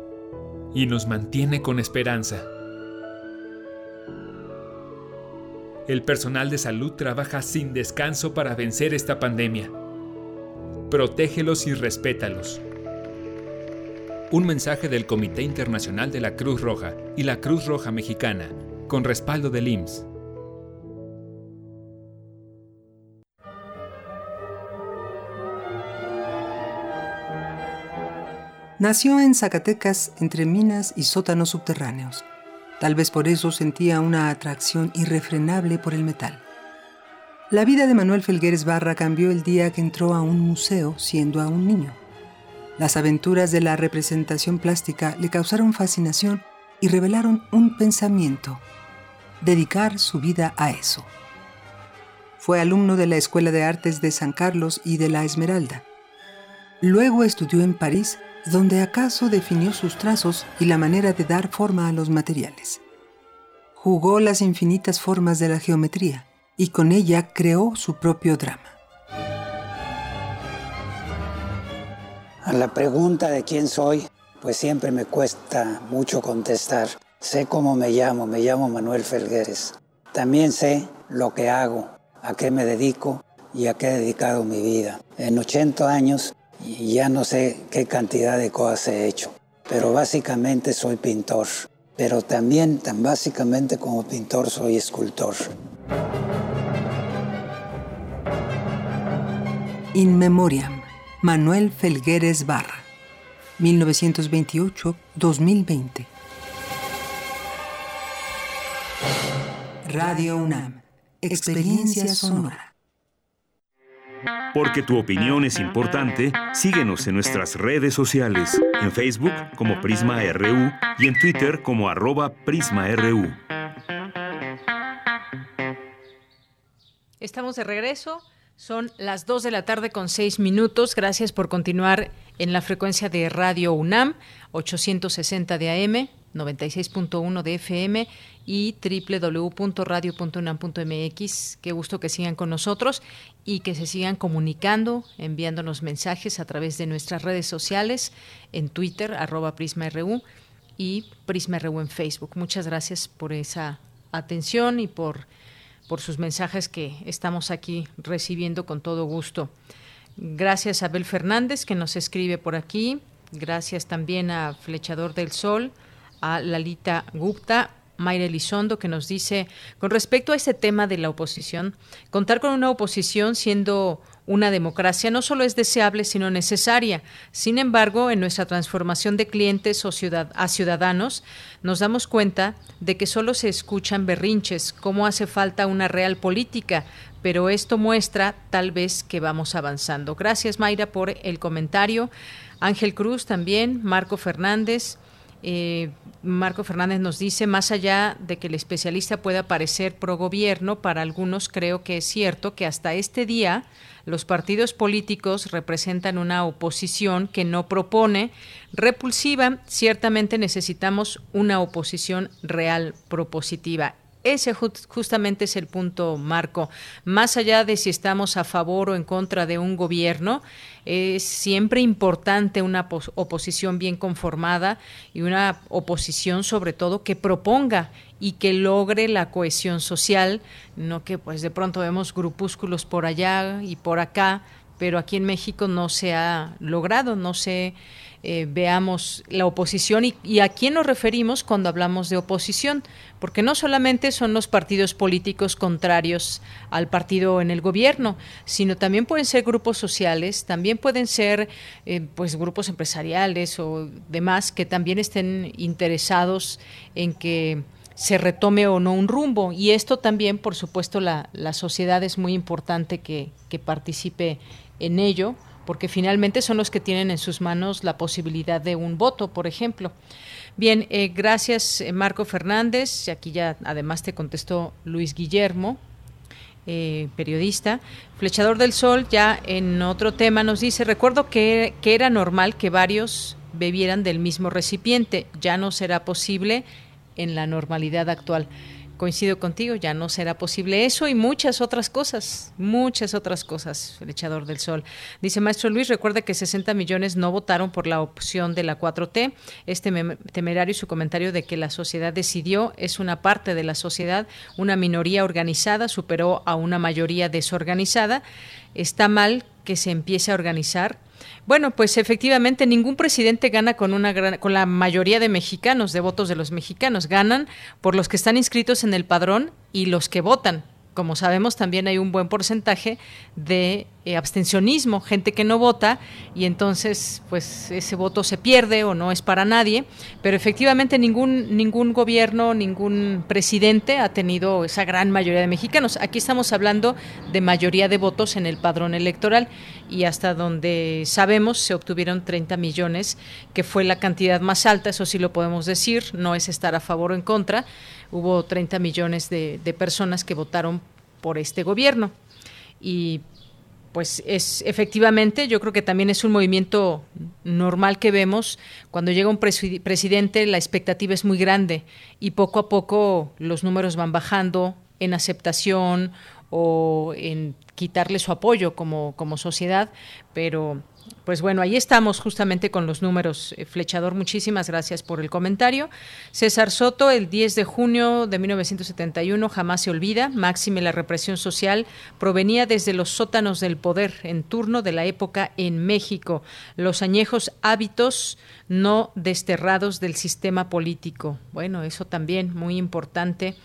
y nos mantiene con esperanza. El personal de salud trabaja sin descanso para vencer esta pandemia. Protégelos y respétalos. Un mensaje del Comité Internacional de la Cruz Roja y la Cruz Roja Mexicana, con respaldo del IMSS. Nació en Zacatecas entre minas y sótanos subterráneos. Tal vez por eso sentía una atracción irrefrenable por el metal. La vida de Manuel Felgueres Barra cambió el día que entró a un museo siendo aún niño. Las aventuras de la representación plástica le causaron fascinación y revelaron un pensamiento, dedicar su vida a eso. Fue alumno de la Escuela de Artes de San Carlos y de la Esmeralda. Luego estudió en París donde acaso definió sus trazos y la manera de dar forma a los materiales. Jugó las infinitas formas de la geometría y con ella creó su propio drama. A la pregunta de quién soy, pues siempre me cuesta mucho contestar. Sé cómo me llamo, me llamo Manuel Felgueres. También sé lo que hago, a qué me dedico y a qué he dedicado mi vida. En 80 años ya no sé qué cantidad de cosas he hecho, pero básicamente soy pintor, pero también tan básicamente como pintor soy escultor. In Memoriam, Manuel Felgueres Barra, 1928-2020. Radio UNAM, experiencia sonora. Porque tu opinión es importante, síguenos en nuestras redes sociales, en Facebook como Prisma RU y en Twitter como arroba PrismaRU. Estamos de regreso. Son las 2 de la tarde con 6 minutos. Gracias por continuar en la frecuencia de Radio UNAM, 860 de AM, 96.1 de FM y www.radio.unam.mx. Qué gusto que sigan con nosotros y que se sigan comunicando, enviándonos mensajes a través de nuestras redes sociales, en Twitter, arroba PrismaRU y PrismaRU en Facebook. Muchas gracias por esa atención y por, por sus mensajes que estamos aquí recibiendo con todo gusto. Gracias a Abel Fernández que nos escribe por aquí. Gracias también a Flechador del Sol, a Lalita Gupta Mayra Elizondo, que nos dice, con respecto a este tema de la oposición, contar con una oposición siendo una democracia no solo es deseable, sino necesaria. Sin embargo, en nuestra transformación de clientes o a ciudadanos, nos damos cuenta de que solo se escuchan berrinches, cómo hace falta una real política, pero esto muestra tal vez que vamos avanzando. Gracias, Mayra, por el comentario. Ángel Cruz también, Marco Fernández. Eh, Marco Fernández nos dice, más allá de que el especialista pueda parecer pro gobierno, para algunos creo que es cierto que hasta este día los partidos políticos representan una oposición que no propone repulsiva. Ciertamente necesitamos una oposición real propositiva. Ese justamente es el punto, Marco. Más allá de si estamos a favor o en contra de un gobierno, es siempre importante una oposición bien conformada y una oposición sobre todo que proponga y que logre la cohesión social, no que pues de pronto vemos grupúsculos por allá y por acá, pero aquí en México no se ha logrado, no se eh, veamos la oposición y, a quién nos referimos cuando hablamos de oposición, porque no solamente son los partidos políticos contrarios al partido en el gobierno, sino también pueden ser grupos sociales, también pueden ser eh, pues grupos empresariales o demás que también estén interesados en que se retome o no un rumbo. Y esto también, por supuesto, la, la sociedad es muy importante que, que participe en ello porque finalmente son los que tienen en sus manos la posibilidad de un voto, por ejemplo. Bien, eh, gracias eh, Marco Fernández. Aquí ya además te contestó Luis Guillermo, eh, periodista. Flechador del Sol ya en otro tema nos dice, recuerdo que, que era normal que varios bebieran del mismo recipiente. Ya no será posible en la normalidad actual coincido contigo, ya no será posible eso y muchas otras cosas, muchas otras cosas, el echador del sol. Dice Maestro Luis, recuerda que 60 millones no votaron por la opción de la 4T. Este temerario y su comentario de que la sociedad decidió es una parte de la sociedad, una minoría organizada superó a una mayoría desorganizada. Está mal que se empiece a organizar bueno, pues efectivamente ningún presidente gana con una gran, con la mayoría de mexicanos, de votos de los mexicanos, ganan por los que están inscritos en el padrón y los que votan como sabemos, también hay un buen porcentaje de eh, abstencionismo, gente que no vota y entonces pues ese voto se pierde o no es para nadie, pero efectivamente ningún ningún gobierno, ningún presidente ha tenido esa gran mayoría de mexicanos. Aquí estamos hablando de mayoría de votos en el padrón electoral y hasta donde sabemos se obtuvieron 30 millones, que fue la cantidad más alta, eso sí lo podemos decir, no es estar a favor o en contra hubo 30 millones de, personas que votaron por este gobierno. Y pues es efectivamente, yo creo que también es un movimiento normal que vemos. Cuando llega un presidente, la expectativa es muy grande y poco a poco los números van bajando en aceptación o en quitarle su apoyo como, como sociedad, pero pues bueno, ahí estamos justamente con los números. Eh, Flechador, muchísimas gracias por el comentario. César Soto, el 10 de junio de 1971, jamás se olvida, máxime la represión social provenía desde los sótanos del poder en turno de la época en México, los añejos hábitos no desterrados del sistema político. Bueno, eso también muy importante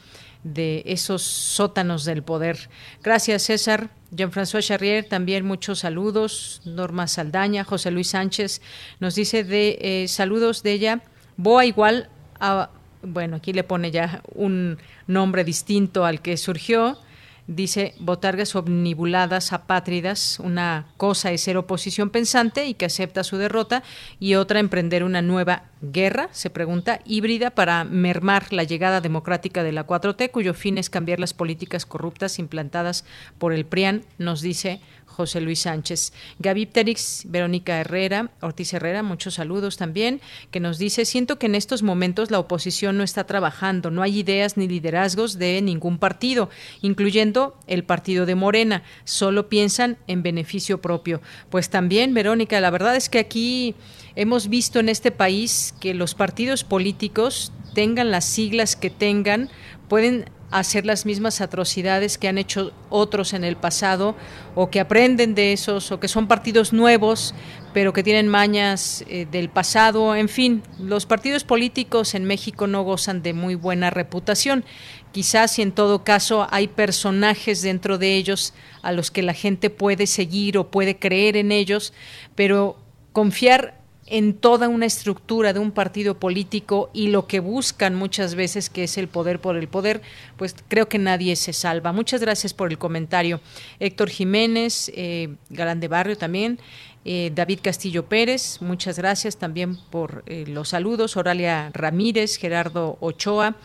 de esos sótanos del poder. Gracias, César. Jean-François Charrier, también muchos saludos. Norma Saldaña, José Luis Sánchez nos dice de eh, saludos de ella. Boa igual a, bueno, aquí le pone ya un nombre distinto al que surgió dice botargas omnibuladas apátridas, una cosa es ser oposición pensante y que acepta su derrota y otra emprender una nueva guerra, se pregunta, híbrida para mermar la llegada democrática de la 4T, cuyo fin es cambiar las políticas corruptas implantadas por el PRIAN, nos dice José Luis Sánchez. Gaby Terix, Verónica Herrera, Ortiz Herrera, muchos saludos también, que nos dice, siento que en estos momentos la oposición no está trabajando, no hay ideas ni liderazgos de ningún partido, incluyendo el partido de Morena, solo piensan en beneficio propio. Pues también, Verónica, la verdad es que aquí hemos visto en este país que los partidos políticos tengan las siglas que tengan, pueden hacer las mismas atrocidades que han hecho otros en el pasado o que aprenden de esos o que son partidos nuevos, pero que tienen mañas eh, del pasado. En fin, los partidos políticos en México no gozan de muy buena reputación. Quizás y en todo caso hay personajes dentro de ellos a los que la gente puede seguir o puede creer en ellos, pero confiar en toda una estructura de un partido político y lo que buscan muchas veces, que es el poder por el poder, pues creo que nadie se salva. Muchas gracias por el comentario. Héctor Jiménez, eh, Galán de Barrio también. Eh, David Castillo Pérez, muchas gracias también por eh, los saludos. Oralia Ramírez, Gerardo Ochoa,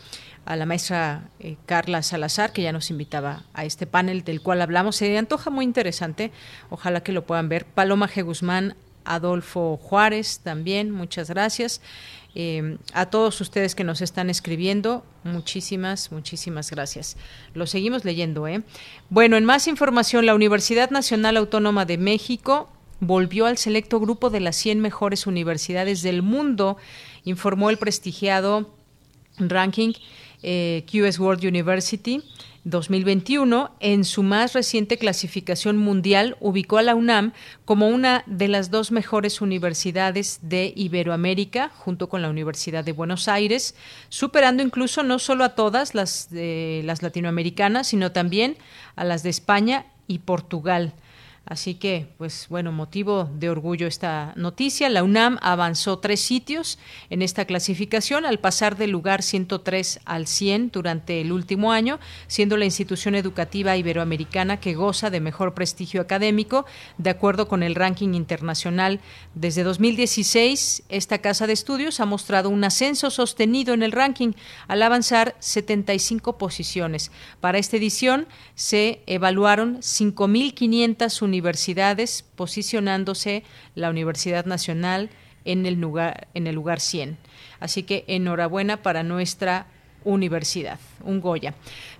a la maestra Carla Salazar, que ya nos invitaba a este panel del cual hablamos. Se antoja muy interesante, ojalá que lo puedan ver. Paloma G. Guzmán, Adolfo Juárez también, muchas gracias. a todos ustedes que nos están escribiendo, muchísimas, muchísimas gracias. Lo seguimos leyendo, ¿eh? Bueno, en más información, la Universidad Nacional Autónoma de México volvió al selecto grupo de las 100 mejores universidades del mundo, informó el prestigiado ranking eh, QS World University 2021, en su más reciente clasificación mundial, ubicó a la UNAM como una de las dos mejores universidades de Iberoamérica, junto con la Universidad de Buenos Aires, superando incluso no solo a todas las, las latinoamericanas, sino también a las de España y Portugal. Así que, pues bueno, motivo de orgullo esta noticia. La UNAM avanzó tres sitios en esta clasificación al pasar del lugar 103 al 100 durante el último año, siendo la institución educativa iberoamericana que goza de mejor prestigio académico, de acuerdo con el ranking internacional. Desde 2016, esta casa de estudios ha mostrado un ascenso sostenido en el ranking al avanzar 75 posiciones. Para esta edición se evaluaron 5.500 unidades universidades, posicionándose la Universidad Nacional en el lugar, en el lugar 100. Así que enhorabuena para nuestra universidad, un Goya.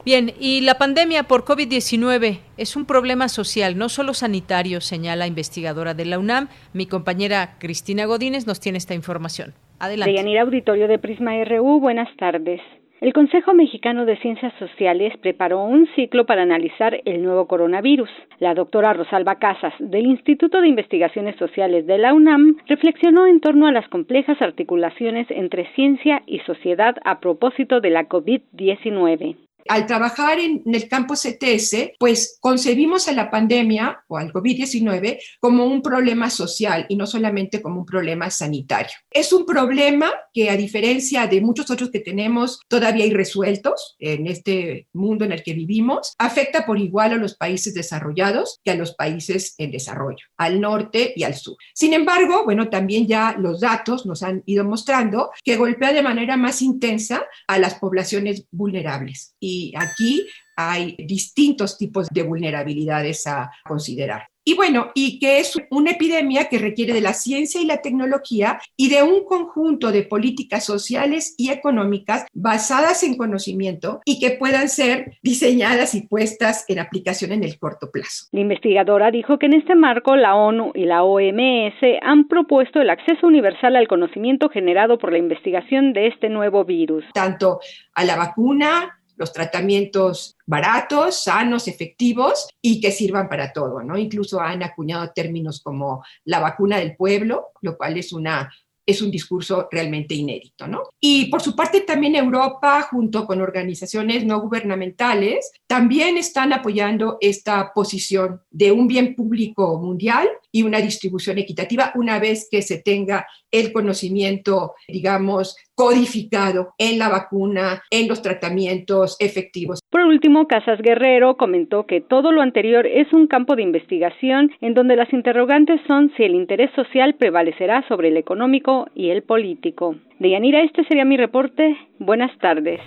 Bien, y la pandemia por COVID-19 es un problema social, no solo sanitario, señala investigadora de la UNAM. Mi compañera Cristina Godínez nos tiene esta información. Adelante. Auditorio de Prisma RU, buenas tardes. El Consejo Mexicano de Ciencias Sociales preparó un ciclo para analizar el nuevo coronavirus. La doctora Rosalba Casas, del Instituto de Investigaciones Sociales de la UNAM, reflexionó en torno a las complejas articulaciones entre ciencia y sociedad a propósito de la COVID-19. Al trabajar en, el campo CTS, pues concebimos a la pandemia o al COVID-19 como un problema social y no solamente como un problema sanitario. Es un problema que a diferencia de muchos otros que tenemos todavía irresueltos en este mundo en el que vivimos, afecta por igual a los países desarrollados que a los países en desarrollo, al norte y al sur. Sin embargo, bueno, también ya los datos nos han ido mostrando que golpea de manera más intensa a las poblaciones vulnerables. Y y aquí hay distintos tipos de vulnerabilidades a considerar. Y bueno, y que es una epidemia que requiere de la ciencia y la tecnología y de un conjunto de políticas sociales y económicas basadas en conocimiento y que puedan ser diseñadas y puestas en aplicación en el corto plazo. La investigadora dijo que en este marco la ONU y la OMS han propuesto el acceso universal al conocimiento generado por la investigación de este nuevo virus. Tanto a la vacuna, los tratamientos baratos, sanos, efectivos y que sirvan para todo, ¿no? Incluso han acuñado términos como la vacuna del pueblo, lo cual es una es un discurso realmente inédito, ¿no? Y por su parte también Europa, junto con organizaciones no gubernamentales, también están apoyando esta posición de un bien público mundial y una distribución equitativa una vez que se tenga el conocimiento, digamos, codificado en la vacuna, en los tratamientos efectivos. Por último, Casas Guerrero comentó que todo lo anterior es un campo de investigación en donde las interrogantes son si el interés social prevalecerá sobre el económico y el político. Deyanira, este sería mi reporte. Buenas tardes.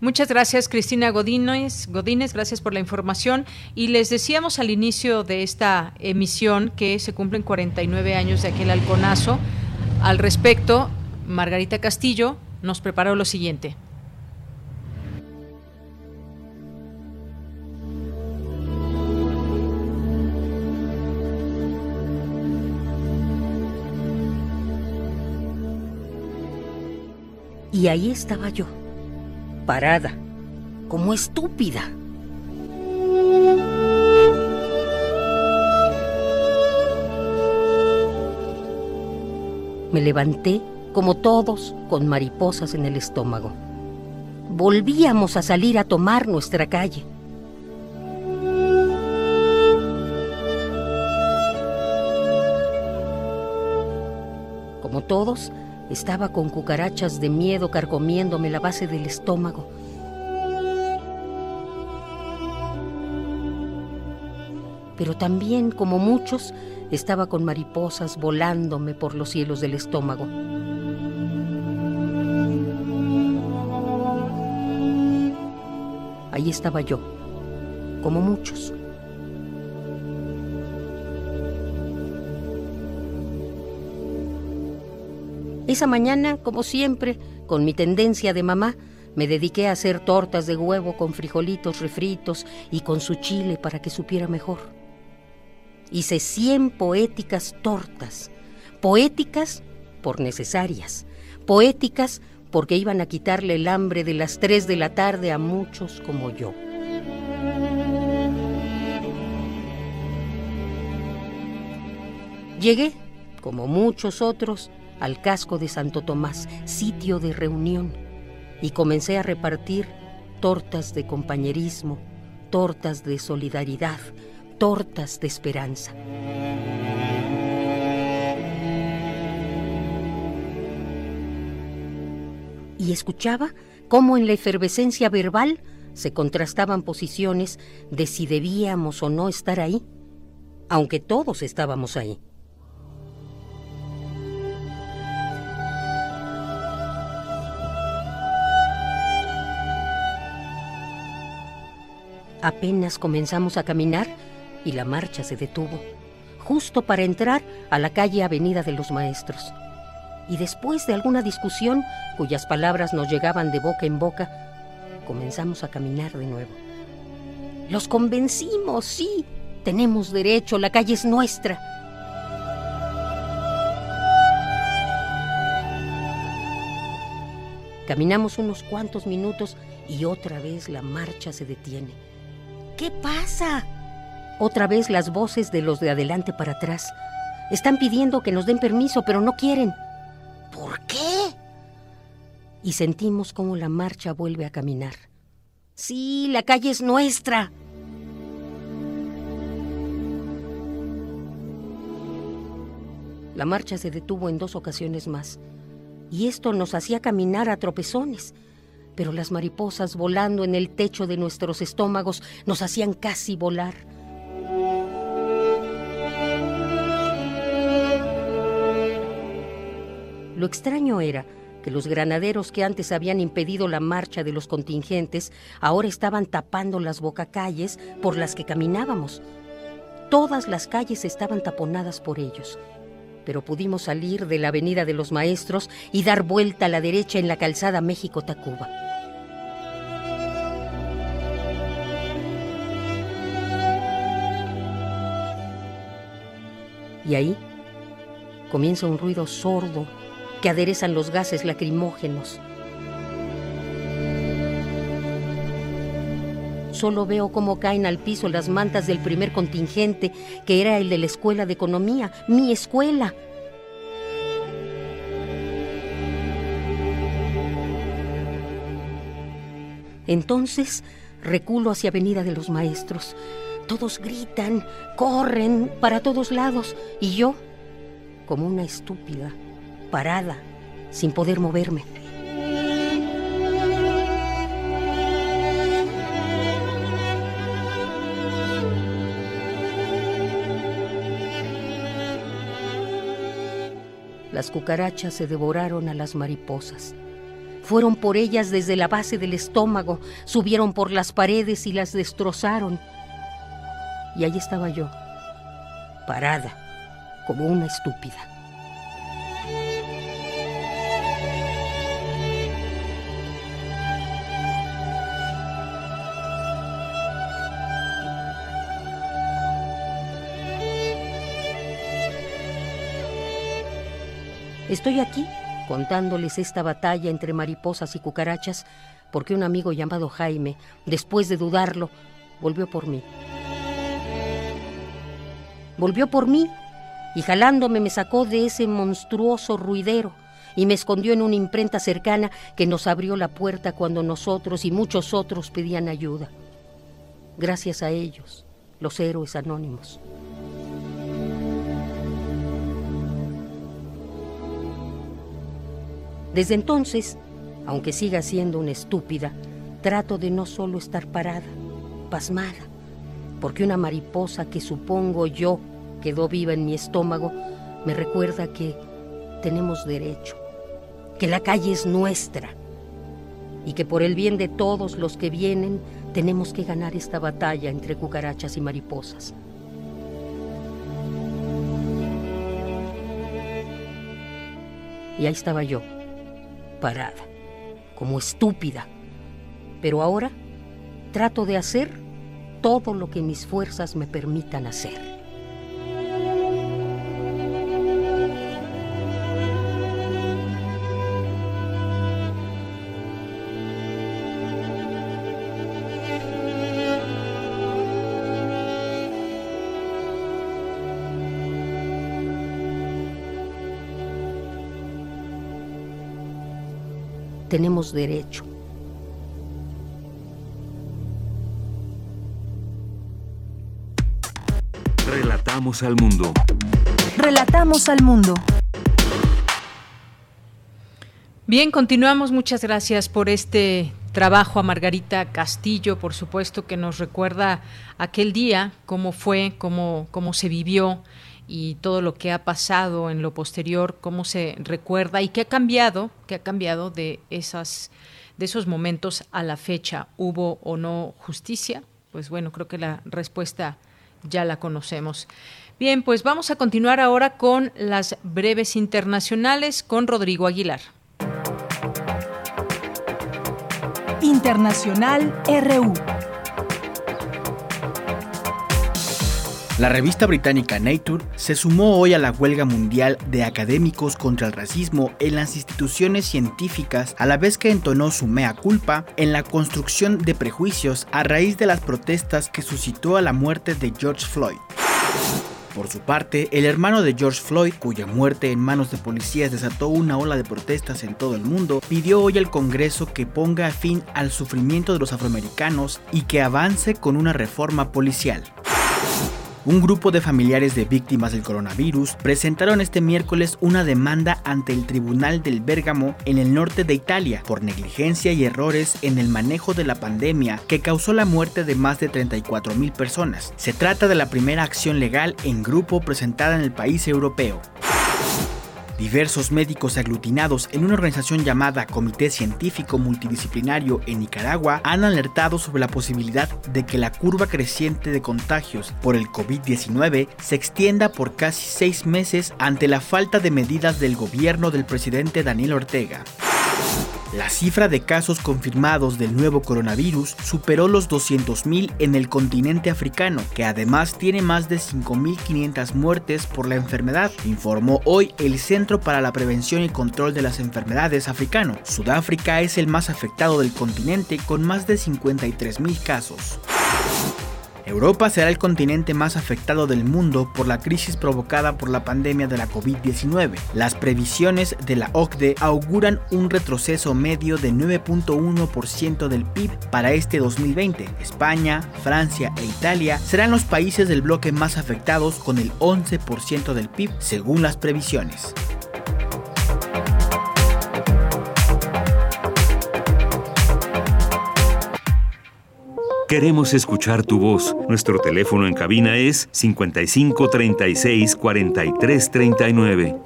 Muchas gracias, Cristina Godínez. Godínez, gracias por la información. Y les decíamos al inicio de esta emisión que se cumplen 49 años de aquel halconazo. Al respecto, Margarita Castillo nos preparó lo siguiente. Y ahí estaba yo parada, como estúpida. Me levanté, como todos, con mariposas en el estómago. Volvíamos a salir a tomar nuestra calle. Como todos, estaba con cucarachas de miedo carcomiéndome la base del estómago. Pero también, como muchos, estaba con mariposas volándome por los cielos del estómago. Ahí estaba yo, como muchos. Esa mañana, como siempre, con mi tendencia de mamá, me dediqué a hacer tortas de huevo con frijolitos refritos y con su chile para que supiera mejor. Hice 100 poéticas tortas, poéticas por necesarias, poéticas porque iban a quitarle el hambre de las 3 de la tarde a muchos como yo. Llegué, como muchos otros, al casco de Santo Tomás, sitio de reunión, y comencé a repartir tortas de compañerismo, tortas de solidaridad, tortas de esperanza. Y escuchaba cómo en la efervescencia verbal se contrastaban posiciones de si debíamos o no estar ahí, aunque todos estábamos ahí. Apenas comenzamos a caminar y la marcha se detuvo, justo para entrar a la calle Avenida de los Maestros. Y después de alguna discusión, cuyas palabras nos llegaban de boca en boca, comenzamos a caminar de nuevo. Los convencimos, sí, tenemos derecho, la calle es nuestra. Caminamos unos cuantos minutos y otra vez la marcha se detiene. ¿Qué pasa? Otra vez las voces de los de adelante para atrás. Están pidiendo que nos den permiso, pero no quieren. ¿Por qué? Y sentimos cómo la marcha vuelve a caminar. Sí, la calle es nuestra. La marcha se detuvo en dos ocasiones más, y esto nos hacía caminar a tropezones pero las mariposas volando en el techo de nuestros estómagos nos hacían casi volar. Lo extraño era que los granaderos que antes habían impedido la marcha de los contingentes ahora estaban tapando las bocacalles por las que caminábamos. Todas las calles estaban taponadas por ellos, pero pudimos salir de la Avenida de los Maestros y dar vuelta a la derecha en la calzada México-Tacuba. Y ahí comienza un ruido sordo que aderezan los gases lacrimógenos. Solo veo cómo caen al piso las mantas del primer contingente, que era el de la Escuela de Economía, mi escuela. Entonces reculo hacia Avenida de los Maestros. Todos gritan, corren para todos lados y yo, como una estúpida, parada, sin poder moverme. Las cucarachas se devoraron a las mariposas. Fueron por ellas desde la base del estómago, subieron por las paredes y las destrozaron y ahí estaba yo, parada, como una estúpida. Estoy aquí contándoles esta batalla entre mariposas y cucarachas porque un amigo llamado Jaime, después de dudarlo, volvió por mí volvió por mí y jalándome me sacó de ese monstruoso ruidero y me escondió en una imprenta cercana que nos abrió la puerta cuando nosotros y muchos otros pedían ayuda. Gracias a ellos, los héroes anónimos. Desde entonces, aunque siga siendo una estúpida, trato de no solo estar parada, pasmada, porque una mariposa que supongo yo quedó viva en mi estómago me recuerda que tenemos derecho, que la calle es nuestra y que por el bien de todos los que vienen tenemos que ganar esta batalla entre cucarachas y mariposas. Y ahí estaba yo, parada, como estúpida. Pero ahora trato de hacer todo lo que mis fuerzas me permitan hacer. Tenemos derecho. Relatamos al mundo. Relatamos al mundo. Bien, continuamos. Muchas gracias por este trabajo a Margarita Castillo, por supuesto, que nos recuerda aquel día, cómo fue, cómo, cómo se vivió y todo lo que ha pasado en lo posterior, cómo se recuerda y qué ha cambiado, qué ha cambiado de esas de esos momentos a la fecha. ¿Hubo o no justicia? Pues bueno, creo que la respuesta ya la conocemos. Bien, pues vamos a continuar ahora con las breves internacionales con Rodrigo Aguilar. Internacional RU. La revista británica Nature se sumó hoy a la huelga mundial de académicos contra el racismo en las instituciones científicas a la vez que entonó su mea culpa en la construcción de prejuicios a raíz de las protestas que suscitó la muerte de George Floyd. Por su parte, el hermano de George Floyd, cuya muerte en manos de policías desató una ola de protestas en todo el mundo, pidió hoy al Congreso que ponga fin al sufrimiento de los afroamericanos y que avance con una reforma policial. Un grupo de familiares de víctimas del coronavirus presentaron este miércoles una demanda ante el Tribunal del Bérgamo en el norte de Italia por negligencia y errores en el manejo de la pandemia que causó la muerte de más de 34 mil personas. Se trata de la primera acción legal en grupo presentada en el país europeo. Diversos médicos aglutinados en una organización llamada Comité Científico Multidisciplinario en Nicaragua han alertado sobre la posibilidad de que la curva creciente de contagios por el COVID-19 se extienda por casi seis meses ante la falta de medidas del gobierno del presidente Daniel Ortega. La cifra de casos confirmados del nuevo coronavirus superó los 200.000 en el continente africano, que además tiene más de 5.500 muertes por la enfermedad, informó hoy el Centro para la Prevención y Control de las Enfermedades africano. Sudáfrica es el más afectado del continente con más de 53.000 casos. Europa será el continente más afectado del mundo por la crisis provocada por la pandemia de la COVID-19. Las previsiones de la OCDE auguran un retroceso medio de 9.1% del PIB para este 2020. España, Francia e Italia serán los países del bloque más afectados con el 11% del PIB según las previsiones. Queremos escuchar tu voz. Nuestro teléfono en cabina es 55 36 43 39.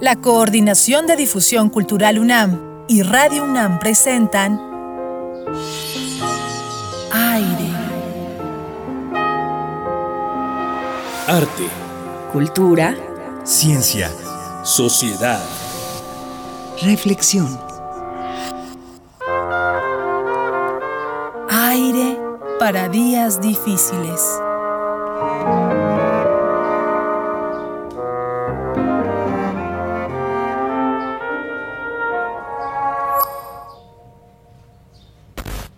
La Coordinación de Difusión Cultural UNAM y Radio UNAM presentan Aire. Arte. Cultura. Ciencia. Sociedad. Reflexión. Aire para días difíciles.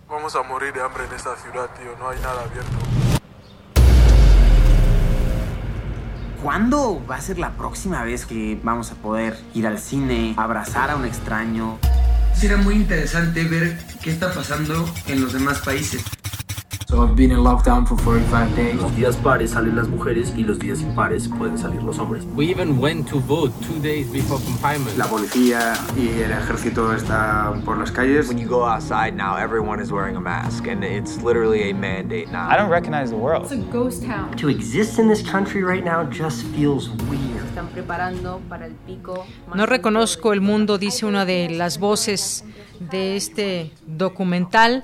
Vamos a morir de hambre en esta ciudad, tío. No hay nada abierto. ¿Cuándo va a ser la próxima vez que vamos a poder ir al cine, abrazar a un extraño? Será muy interesante ver qué está pasando en los demás países. So I've been in lockdown for 45 days. Los días pares salen las mujeres y los días impares pueden salir los hombres. We even went to vote two days before confinement. La policía y el ejército están por las calles. When you go outside now, everyone is wearing a mask, and it's literally a mandate now. I don't recognize the world. It's a ghost town. To exist in this country right now just feels weird. Están preparando para el pico. No reconozco el mundo, dice una de las voces de este documental.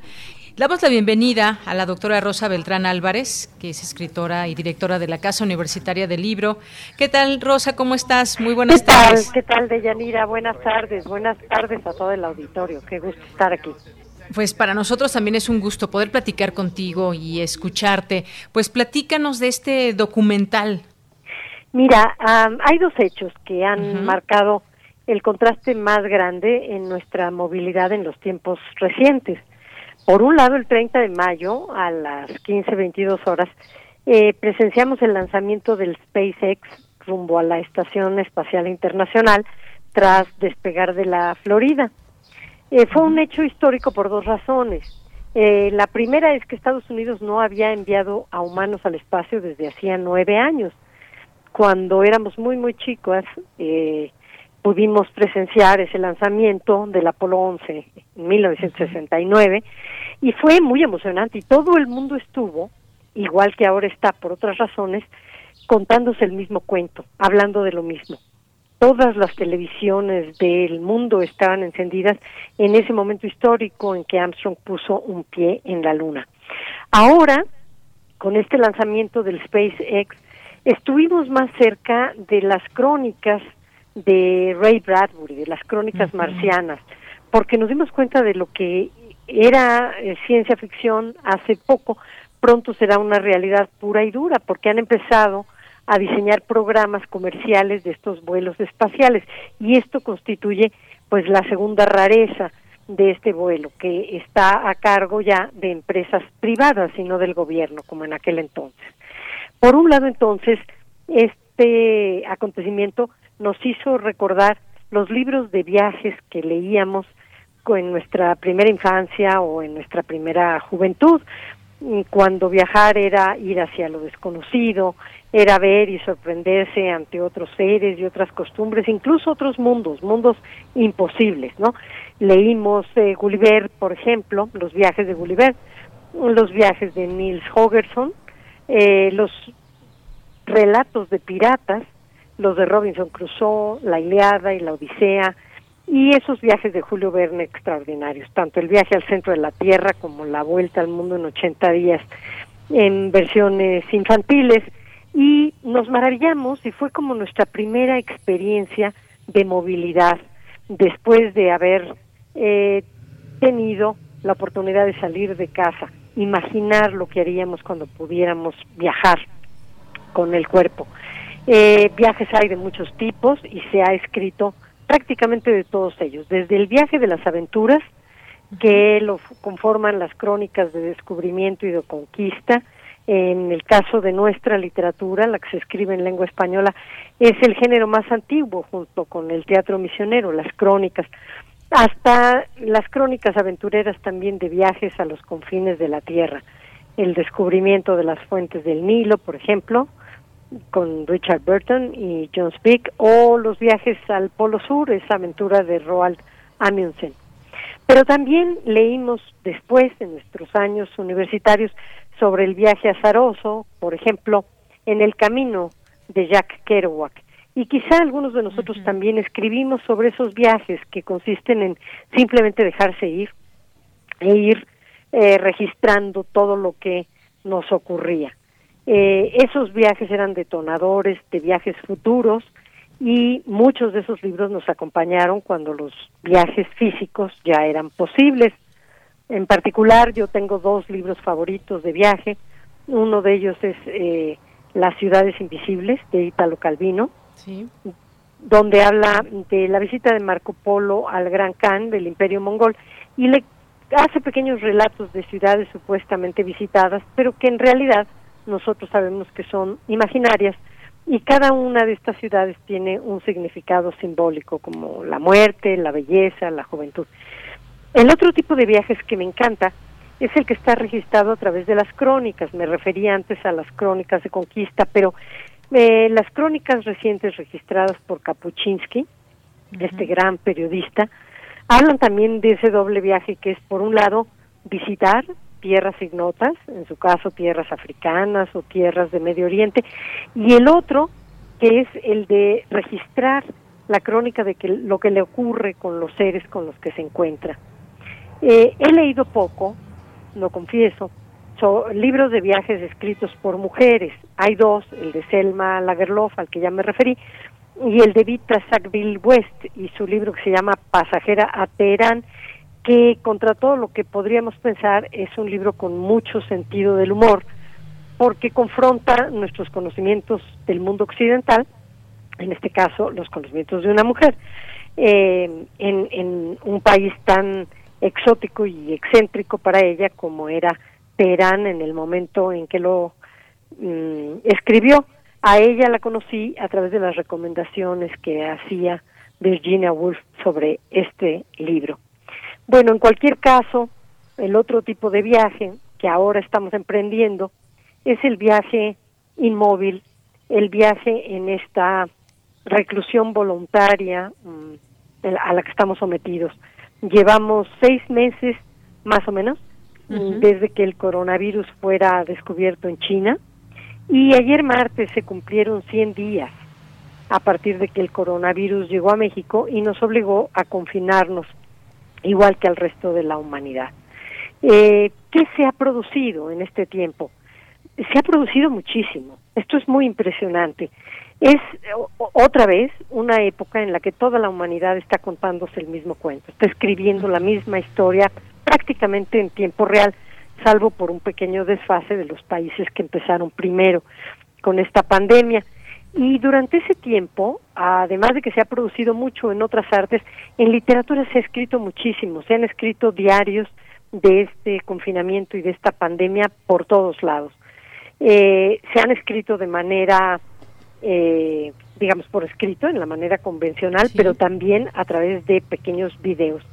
Damos la bienvenida a la doctora Rosa Beltrán Álvarez, que es escritora y directora de la Casa Universitaria del Libro. ¿Qué tal, Rosa? ¿Cómo estás? Muy buenas ¿Qué tal? tardes. ¿Qué tal, Deyanira? Buenas tardes. Buenas tardes a todo el auditorio. Qué gusto estar aquí. Pues para nosotros también es un gusto poder platicar contigo y escucharte. Pues platícanos de este documental. Mira, um, hay dos hechos que han uh -huh. marcado el contraste más grande en nuestra movilidad en los tiempos recientes. Por un lado, el 30 de mayo a las 15.22 horas, eh, presenciamos el lanzamiento del SpaceX rumbo a la Estación Espacial Internacional tras despegar de la Florida. Eh, fue un hecho histórico por dos razones. Eh, la primera es que Estados Unidos no había enviado a humanos al espacio desde hacía nueve años. Cuando éramos muy, muy chicos, eh, pudimos presenciar ese lanzamiento del Apolo 11 en 1969 y fue muy emocionante y todo el mundo estuvo, igual que ahora está por otras razones, contándose el mismo cuento, hablando de lo mismo. Todas las televisiones del mundo estaban encendidas en ese momento histórico en que Armstrong puso un pie en la luna. Ahora, con este lanzamiento del SpaceX, estuvimos más cerca de las crónicas de Ray Bradbury, de las crónicas uh -huh. marcianas, porque nos dimos cuenta de lo que era eh, ciencia ficción hace poco, pronto será una realidad pura y dura, porque han empezado a diseñar programas comerciales de estos vuelos espaciales y esto constituye pues la segunda rareza de este vuelo que está a cargo ya de empresas privadas y no del gobierno como en aquel entonces. Por un lado entonces este acontecimiento nos hizo recordar los libros de viajes que leíamos en nuestra primera infancia o en nuestra primera juventud, cuando viajar era ir hacia lo desconocido, era ver y sorprenderse ante otros seres y otras costumbres, incluso otros mundos, mundos imposibles, ¿no? Leímos eh, Gulliver, por ejemplo, los viajes de Gulliver, los viajes de Niels Hogerson, eh, los relatos de piratas, los de Robinson Crusoe, la Iliada y la Odisea, y esos viajes de Julio Verne extraordinarios, tanto el viaje al centro de la Tierra como la vuelta al mundo en 80 días en versiones infantiles y nos maravillamos y fue como nuestra primera experiencia de movilidad después de haber eh, tenido la oportunidad de salir de casa, imaginar lo que haríamos cuando pudiéramos viajar con el cuerpo. Eh, viajes hay de muchos tipos y se ha escrito prácticamente de todos ellos, desde el viaje de las aventuras, que lo conforman las crónicas de descubrimiento y de conquista, en el caso de nuestra literatura, la que se escribe en lengua española, es el género más antiguo junto con el teatro misionero, las crónicas, hasta las crónicas aventureras también de viajes a los confines de la tierra, el descubrimiento de las fuentes del Nilo, por ejemplo, con Richard Burton y John Speake, o los viajes al Polo Sur, esa aventura de Roald Amundsen. Pero también leímos después, en nuestros años universitarios, sobre el viaje azaroso, por ejemplo, en el camino de Jack Kerouac. Y quizá algunos de nosotros uh -huh. también escribimos sobre esos viajes que consisten en simplemente dejarse ir e ir eh, registrando todo lo que nos ocurría. Eh, esos viajes eran detonadores de viajes futuros y muchos de esos libros nos acompañaron cuando los viajes físicos ya eran posibles. En particular, yo tengo dos libros favoritos de viaje. Uno de ellos es eh, Las ciudades invisibles de Italo Calvino, sí. donde habla de la visita de Marco Polo al Gran Khan del Imperio Mongol y le hace pequeños relatos de ciudades supuestamente visitadas, pero que en realidad nosotros sabemos que son imaginarias y cada una de estas ciudades tiene un significado simbólico como la muerte, la belleza, la juventud. El otro tipo de viajes que me encanta es el que está registrado a través de las crónicas. Me refería antes a las crónicas de conquista, pero eh, las crónicas recientes registradas por Kapuczynski, este gran periodista, hablan también de ese doble viaje que es, por un lado, visitar tierras ignotas, en su caso tierras africanas o tierras de Medio Oriente, y el otro que es el de registrar la crónica de que lo que le ocurre con los seres con los que se encuentra. Eh, he leído poco, lo confieso, son libros de viajes escritos por mujeres. Hay dos, el de Selma Lagerlof, al que ya me referí, y el de Vitra Sackville West y su libro que se llama Pasajera a Teherán, que contra todo lo que podríamos pensar es un libro con mucho sentido del humor, porque confronta nuestros conocimientos del mundo occidental, en este caso los conocimientos de una mujer, eh, en, en un país tan exótico y excéntrico para ella como era Teherán en el momento en que lo mm, escribió. A ella la conocí a través de las recomendaciones que hacía Virginia Woolf sobre este libro. Bueno, en cualquier caso, el otro tipo de viaje que ahora estamos emprendiendo es el viaje inmóvil, el viaje en esta reclusión voluntaria mm, a la que estamos sometidos. Llevamos seis meses, más o menos, desde que el coronavirus fuera descubierto en China, y ayer martes se cumplieron 100 días a partir de que el coronavirus llegó a México y nos obligó a confinarnos igual que al resto de la humanidad. Eh, ¿Qué se ha producido en este tiempo? Se ha producido muchísimo. Esto es muy impresionante. Es otra vez una época en la que toda la humanidad está contándose el mismo cuento, está escribiendo la misma historia prácticamente en tiempo real, salvo por un pequeño desfase de los países que empezaron primero con esta pandemia. Y durante ese tiempo, además de que se ha producido mucho en otras artes, en literatura se ha escrito muchísimo, se han escrito diarios de este confinamiento y de esta pandemia por todos lados. Eh, se han escrito de manera, eh, digamos, por escrito, en la manera convencional, pero también a través de pequeños videos.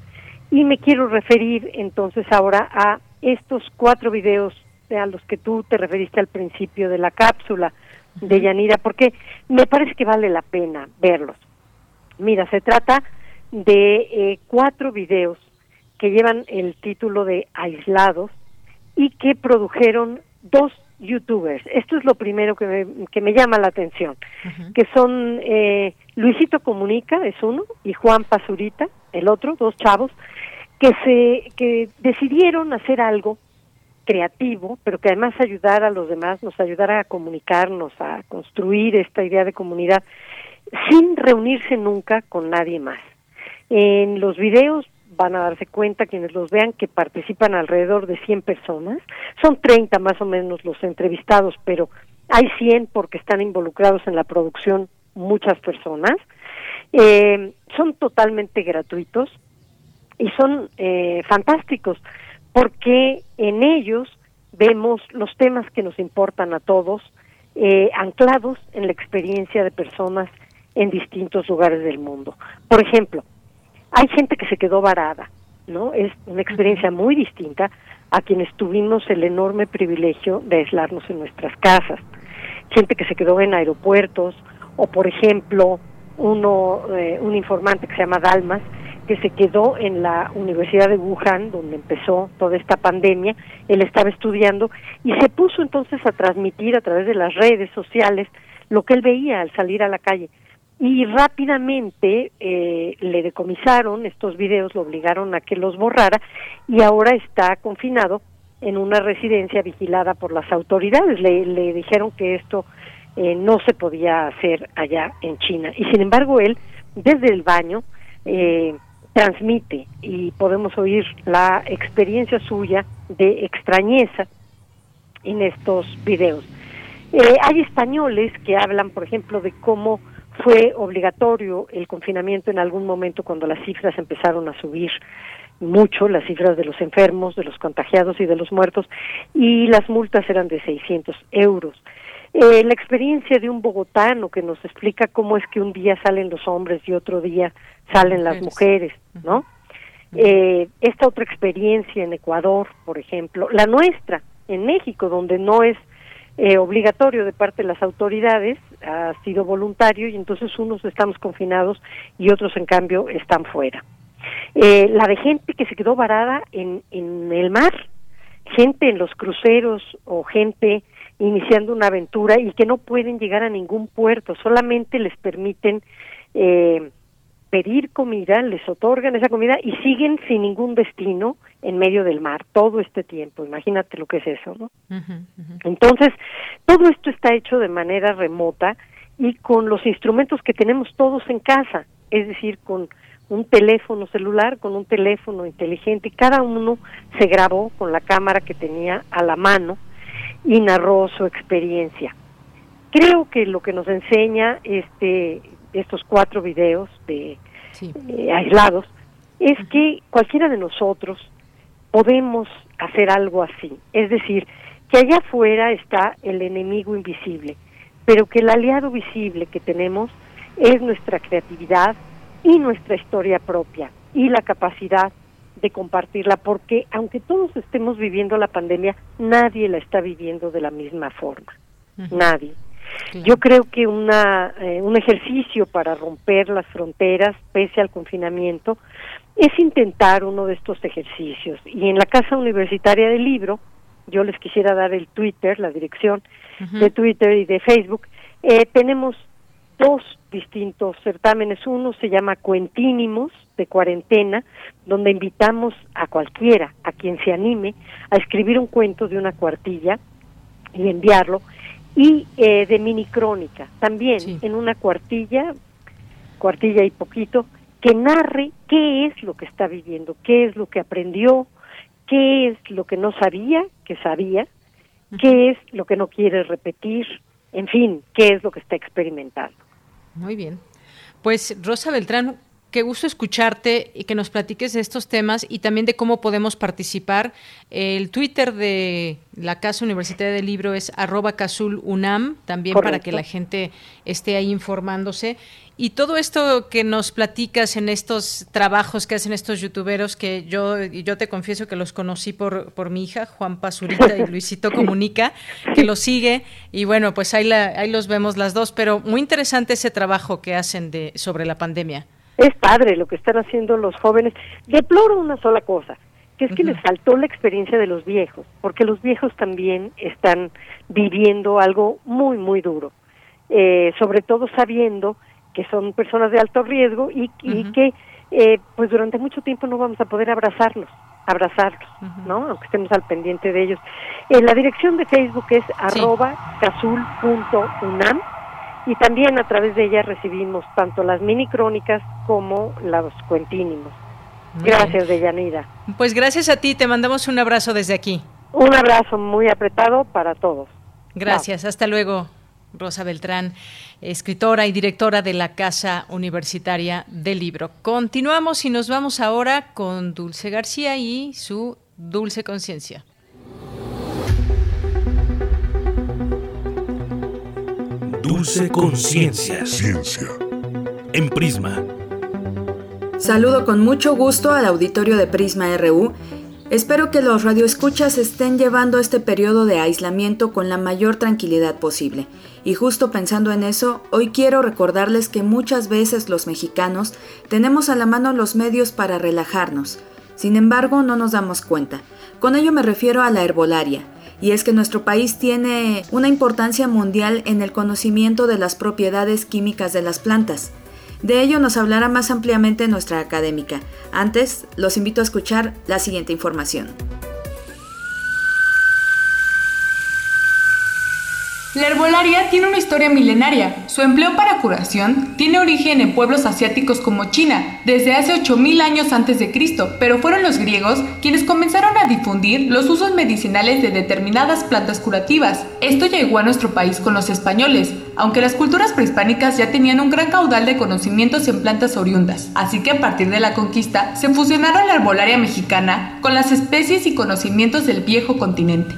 Y me quiero referir entonces ahora a estos cuatro videos a los que tú te referiste al principio de la cápsula de Yanira, porque me parece que vale la pena verlos. Mira, se trata de eh, cuatro videos que llevan el título de Aislados y que produjeron dos youtubers. Esto es lo primero que me, que me llama la atención, que son eh, Luisito Comunica, es uno, y Juan Pazurita, el otro, dos chavos, que se que decidieron hacer algo creativo, pero que además ayudara a los demás, nos ayudara a comunicarnos, a construir esta idea de comunidad, sin reunirse nunca con nadie más. En los videos van a darse cuenta quienes los vean que participan alrededor de 100 personas, son 30 más o menos los entrevistados, pero hay 100 porque están involucrados en la producción muchas personas. Eh, son totalmente gratuitos y son eh, fantásticos porque en ellos vemos los temas que nos importan a todos, eh, anclados en la experiencia de personas en distintos lugares del mundo. Por ejemplo, hay gente que se quedó varada, ¿no? Es una experiencia muy distinta a quienes tuvimos el enorme privilegio de aislarnos en nuestras casas. Gente que se quedó en aeropuertos, o por ejemplo, uno, eh, un informante que se llama Dalmas, que se quedó en la Universidad de Wuhan, donde empezó toda esta pandemia. Él estaba estudiando y se puso entonces a transmitir a través de las redes sociales lo que él veía al salir a la calle. Y rápidamente eh, le decomisaron estos videos, lo obligaron a que los borrara y ahora está confinado en una residencia vigilada por las autoridades. Le, le dijeron que esto eh, no se podía hacer allá en China. Y sin embargo, él, desde el baño, eh, transmite y podemos oír la experiencia suya de extrañeza en estos videos. Eh, hay españoles que hablan, por ejemplo, de cómo fue obligatorio el confinamiento en algún momento cuando las cifras empezaron a subir mucho, las cifras de los enfermos, de los contagiados y de los muertos, y las multas eran de 600 euros. Eh, la experiencia de un bogotano que nos explica cómo es que un día salen los hombres y otro día salen las mujeres, ¿no? Eh, esta otra experiencia en Ecuador, por ejemplo, la nuestra en México, donde no es eh, obligatorio de parte de las autoridades, ha sido voluntario y entonces unos estamos confinados y otros en cambio están fuera. Eh, la de gente que se quedó varada en, en el mar, gente en los cruceros o gente iniciando una aventura y que no pueden llegar a ningún puerto, solamente les permiten eh, pedir comida, les otorgan esa comida y siguen sin ningún destino en medio del mar todo este tiempo. Imagínate lo que es eso, ¿no? Entonces, todo esto está hecho de manera remota y con los instrumentos que tenemos todos en casa, es decir, con un teléfono celular, con un teléfono inteligente, y cada uno se grabó con la cámara que tenía a la mano y narró su experiencia. Creo que lo que nos enseña este estos cuatro videos de eh, aislados es que cualquiera de nosotros podemos hacer algo así, es decir, que allá afuera está el enemigo invisible, pero que el aliado visible que tenemos es nuestra creatividad y nuestra historia propia y la capacidad de compartirla, porque aunque todos estemos viviendo la pandemia, nadie la está viviendo de la misma forma, nadie. Yo creo que una, eh, un ejercicio para romper las fronteras, pese al confinamiento, es intentar uno de estos ejercicios. Y en la Casa Universitaria del Libro, yo les quisiera dar el Twitter, la dirección de Twitter y de Facebook, eh, tenemos dos distintos certámenes. Uno se llama Cuentínimos de cuarentena, donde invitamos a cualquiera, a quien se anime, a escribir un cuento de una cuartilla y enviarlo y eh, de mini crónica, también en una cuartilla, cuartilla y poquito, que narre qué es lo que está viviendo, qué es lo que aprendió, qué es lo que no sabía que sabía, qué es lo que no quiere repetir, en fin, qué es lo que está experimentando. Muy bien. Pues Rosa Beltrán, Qué gusto escucharte y que nos platiques de estos temas y también de cómo podemos participar. El Twitter de la Casa Universitaria del Libro es arroba casulunam, también para que la gente esté ahí informándose. Y todo esto que nos platicas en estos trabajos que hacen estos youtuberos, que yo, yo te confieso que los conocí por, por mi hija, Juan Pazurita y Luisito Comunica, que los sigue. Y bueno, pues ahí, la, ahí los vemos las dos, pero muy interesante ese trabajo que hacen de, sobre la pandemia. Es padre lo que están haciendo los jóvenes. Deploro una sola cosa, que es que les faltó la experiencia de los viejos, porque los viejos también están viviendo algo muy, muy duro, eh, sobre todo sabiendo que son personas de alto riesgo y, que eh, pues durante mucho tiempo no vamos a poder abrazarlos, abrazarlos, ¿no? Aunque estemos al pendiente de ellos. Eh, la dirección de Facebook es arroba casul.unam y también a través de ella recibimos tanto las mini crónicas como los cuentínimos. gracias, Deyanira. Pues gracias a ti, te mandamos un abrazo desde aquí. Un abrazo muy apretado para todos. Gracias, hasta luego. Rosa Beltrán, escritora y directora de la Casa Universitaria del Libro. Continuamos y nos vamos ahora con Dulce García y su Dulce Conciencia. Dulce Conciencia. Ciencia. En Prisma. Saludo con mucho gusto al auditorio de Prisma RU. Espero que los radioescuchas estén llevando este periodo de aislamiento con la mayor tranquilidad posible. Y justo pensando en eso, hoy quiero recordarles que muchas veces los mexicanos tenemos a la mano los medios para relajarnos. Sin embargo, no nos damos cuenta. Con ello me refiero a la herbolaria y es que nuestro país tiene una importancia mundial en el conocimiento de las propiedades químicas de las plantas. De ello nos hablará más ampliamente nuestra académica. Antes, los invito a escuchar la siguiente información. La herbolaria tiene una historia milenaria. Su empleo para curación tiene origen en pueblos asiáticos como China, desde hace 8000 años antes de Cristo, pero fueron los griegos quienes comenzaron a difundir los usos medicinales de determinadas plantas curativas. Esto llegó a nuestro país con los españoles, aunque las culturas prehispánicas ya tenían un gran caudal de conocimientos en plantas oriundas. Así que a partir de la conquista se fusionaron la herbolaria mexicana con las especies y conocimientos del viejo continente.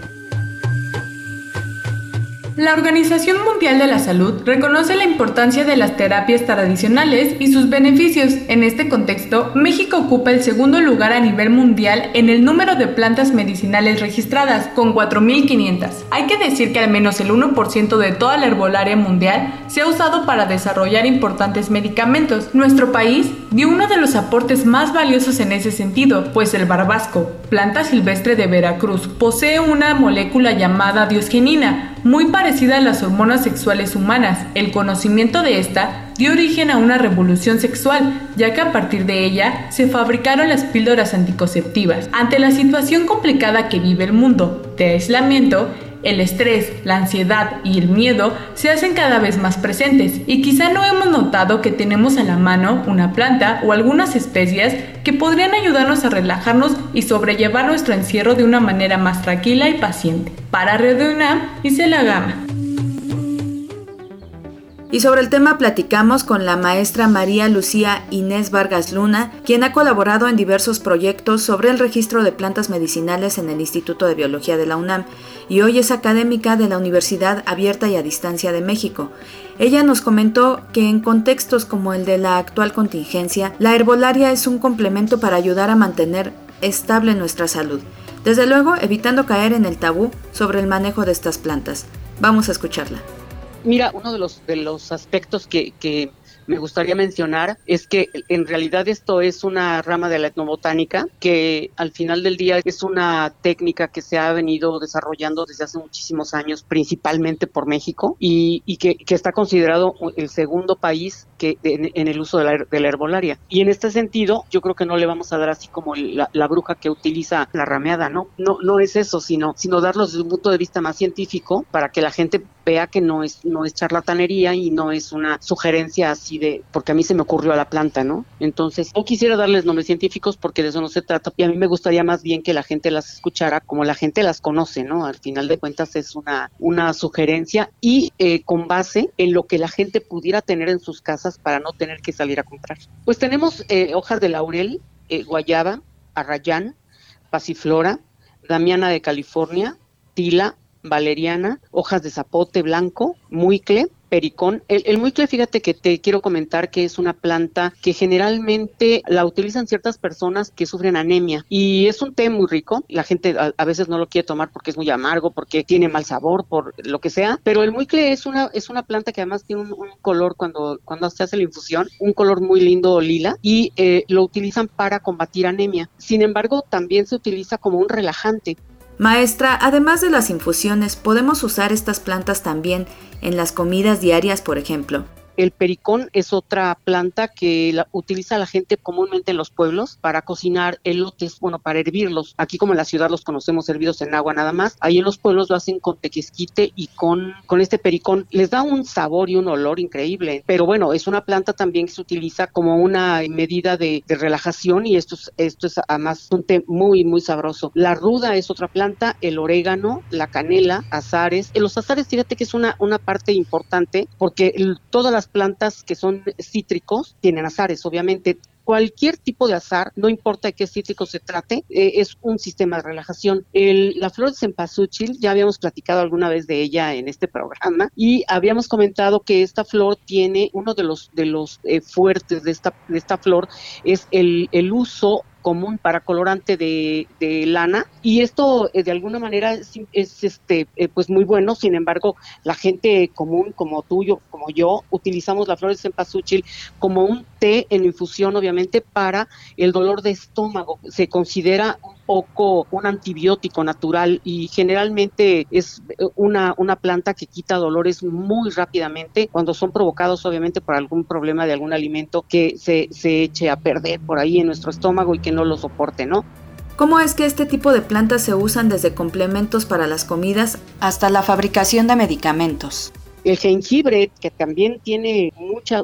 La Organización Mundial de la Salud reconoce la importancia de las terapias tradicionales y sus beneficios. En este contexto, México ocupa el segundo lugar a nivel mundial en el número de plantas medicinales registradas, con 4.500. Hay que decir que al menos el 1% de toda la herbolaria mundial se ha usado para desarrollar importantes medicamentos. Nuestro país dio uno de los aportes más valiosos en ese sentido, pues el barbasco, planta silvestre de Veracruz, posee una molécula llamada diosgenina, muy parecida a las hormonas sexuales humanas. El conocimiento de esta dio origen a una revolución sexual, ya que a partir de ella se fabricaron las píldoras anticonceptivas. Ante la situación complicada que vive el mundo de aislamiento, el estrés, la ansiedad y el miedo se hacen cada vez más presentes y quizá no hemos notado que tenemos a la mano una planta o algunas especias que podrían ayudarnos a relajarnos y sobrellevar nuestro encierro de una manera más tranquila y paciente. Para Radio UNAM, hice la gama. Y sobre el tema platicamos con la maestra María Lucía Inés Vargas Luna, quien ha colaborado en diversos proyectos sobre el registro de plantas medicinales en el Instituto de Biología de la UNAM y hoy es académica de la Universidad Abierta y a Distancia de México. Ella nos comentó que en contextos como el de la actual contingencia, la herbolaria es un complemento para ayudar a mantener estable nuestra salud, desde luego evitando caer en el tabú sobre el manejo de estas plantas. Vamos a escucharla. Mira, uno de los, de los aspectos que, que me gustaría mencionar es que en realidad esto es una rama de la etnobotánica que al final del día es una técnica que se ha venido desarrollando desde hace muchísimos años, principalmente por México, y, que, está considerado el segundo país que en, el uso de la, de la, herbolaria. Y en este sentido, yo creo que no le vamos a dar así como la, la, bruja que utiliza la rameada, ¿no? No, no es eso, sino, sino darlo desde un punto de vista más científico para que la gente vea que no es, no es charlatanería y no es una sugerencia así de, porque a mí se me ocurrió a la planta, ¿no? Entonces, no quisiera darles nombres científicos porque de eso no se trata y a mí me gustaría más bien que la gente las escuchara como la gente las conoce, ¿no? Al final de cuentas es una, una sugerencia y eh, con base en lo que la gente pudiera tener en sus casas para no tener que salir a comprar. Pues tenemos eh, hojas de laurel, eh, guayaba, arrayán, pasiflora, damiana de California, tila, valeriana, hojas de zapote blanco, muicle, pericón. El, el muicle, fíjate que te quiero comentar que es una planta que generalmente la utilizan ciertas personas que sufren anemia y es un té muy rico. La gente a, veces no lo quiere tomar porque es muy amargo, porque tiene mal sabor, por lo que sea, pero el muicle es una, es una planta que además tiene un, color cuando, cuando se hace la infusión, un color muy lindo lila y eh, lo utilizan para combatir anemia. Sin embargo, también se utiliza como un relajante. Maestra, además de las infusiones, ¿podemos usar estas plantas también en las comidas diarias, por ejemplo? El pericón es otra planta que utiliza la gente comúnmente en los pueblos para cocinar elotes, bueno, para hervirlos. Aquí como en la ciudad los conocemos hervidos en agua nada más. Ahí en los pueblos lo hacen con tequesquite y con, con este pericón. Les da un sabor y un olor increíble. Pero bueno, es una planta también que se utiliza como una medida de, relajación y esto es, esto es además un té muy, muy sabroso. La ruda es otra planta, el orégano, la canela, azares. Los azares, fíjate que es una, una parte importante porque todas las plantas que son cítricos tienen azares, obviamente cualquier tipo de azar, no importa de qué cítrico se trate, eh, es un sistema de relajación. la flor de cempasúchil, ya habíamos platicado alguna vez de ella en este programa y habíamos comentado que esta flor tiene uno de los de los eh, fuertes de esta de esta flor es el, el uso común para colorante de, lana. Y esto eh, de alguna manera es, este eh, pues muy bueno. Sin embargo la gente común como tuyo como yo utilizamos la flor de cempasúchil como un té en infusión obviamente para el dolor de estómago. Se considera un poco un antibiótico natural y generalmente es una, una planta que quita dolores muy rápidamente cuando son provocados obviamente por algún problema de algún alimento que se, se eche a perder por ahí en nuestro estómago y que no lo soporte, ¿no? ¿Cómo es que este tipo de plantas se usan desde complementos para las comidas hasta la fabricación de medicamentos? El jengibre, que también tiene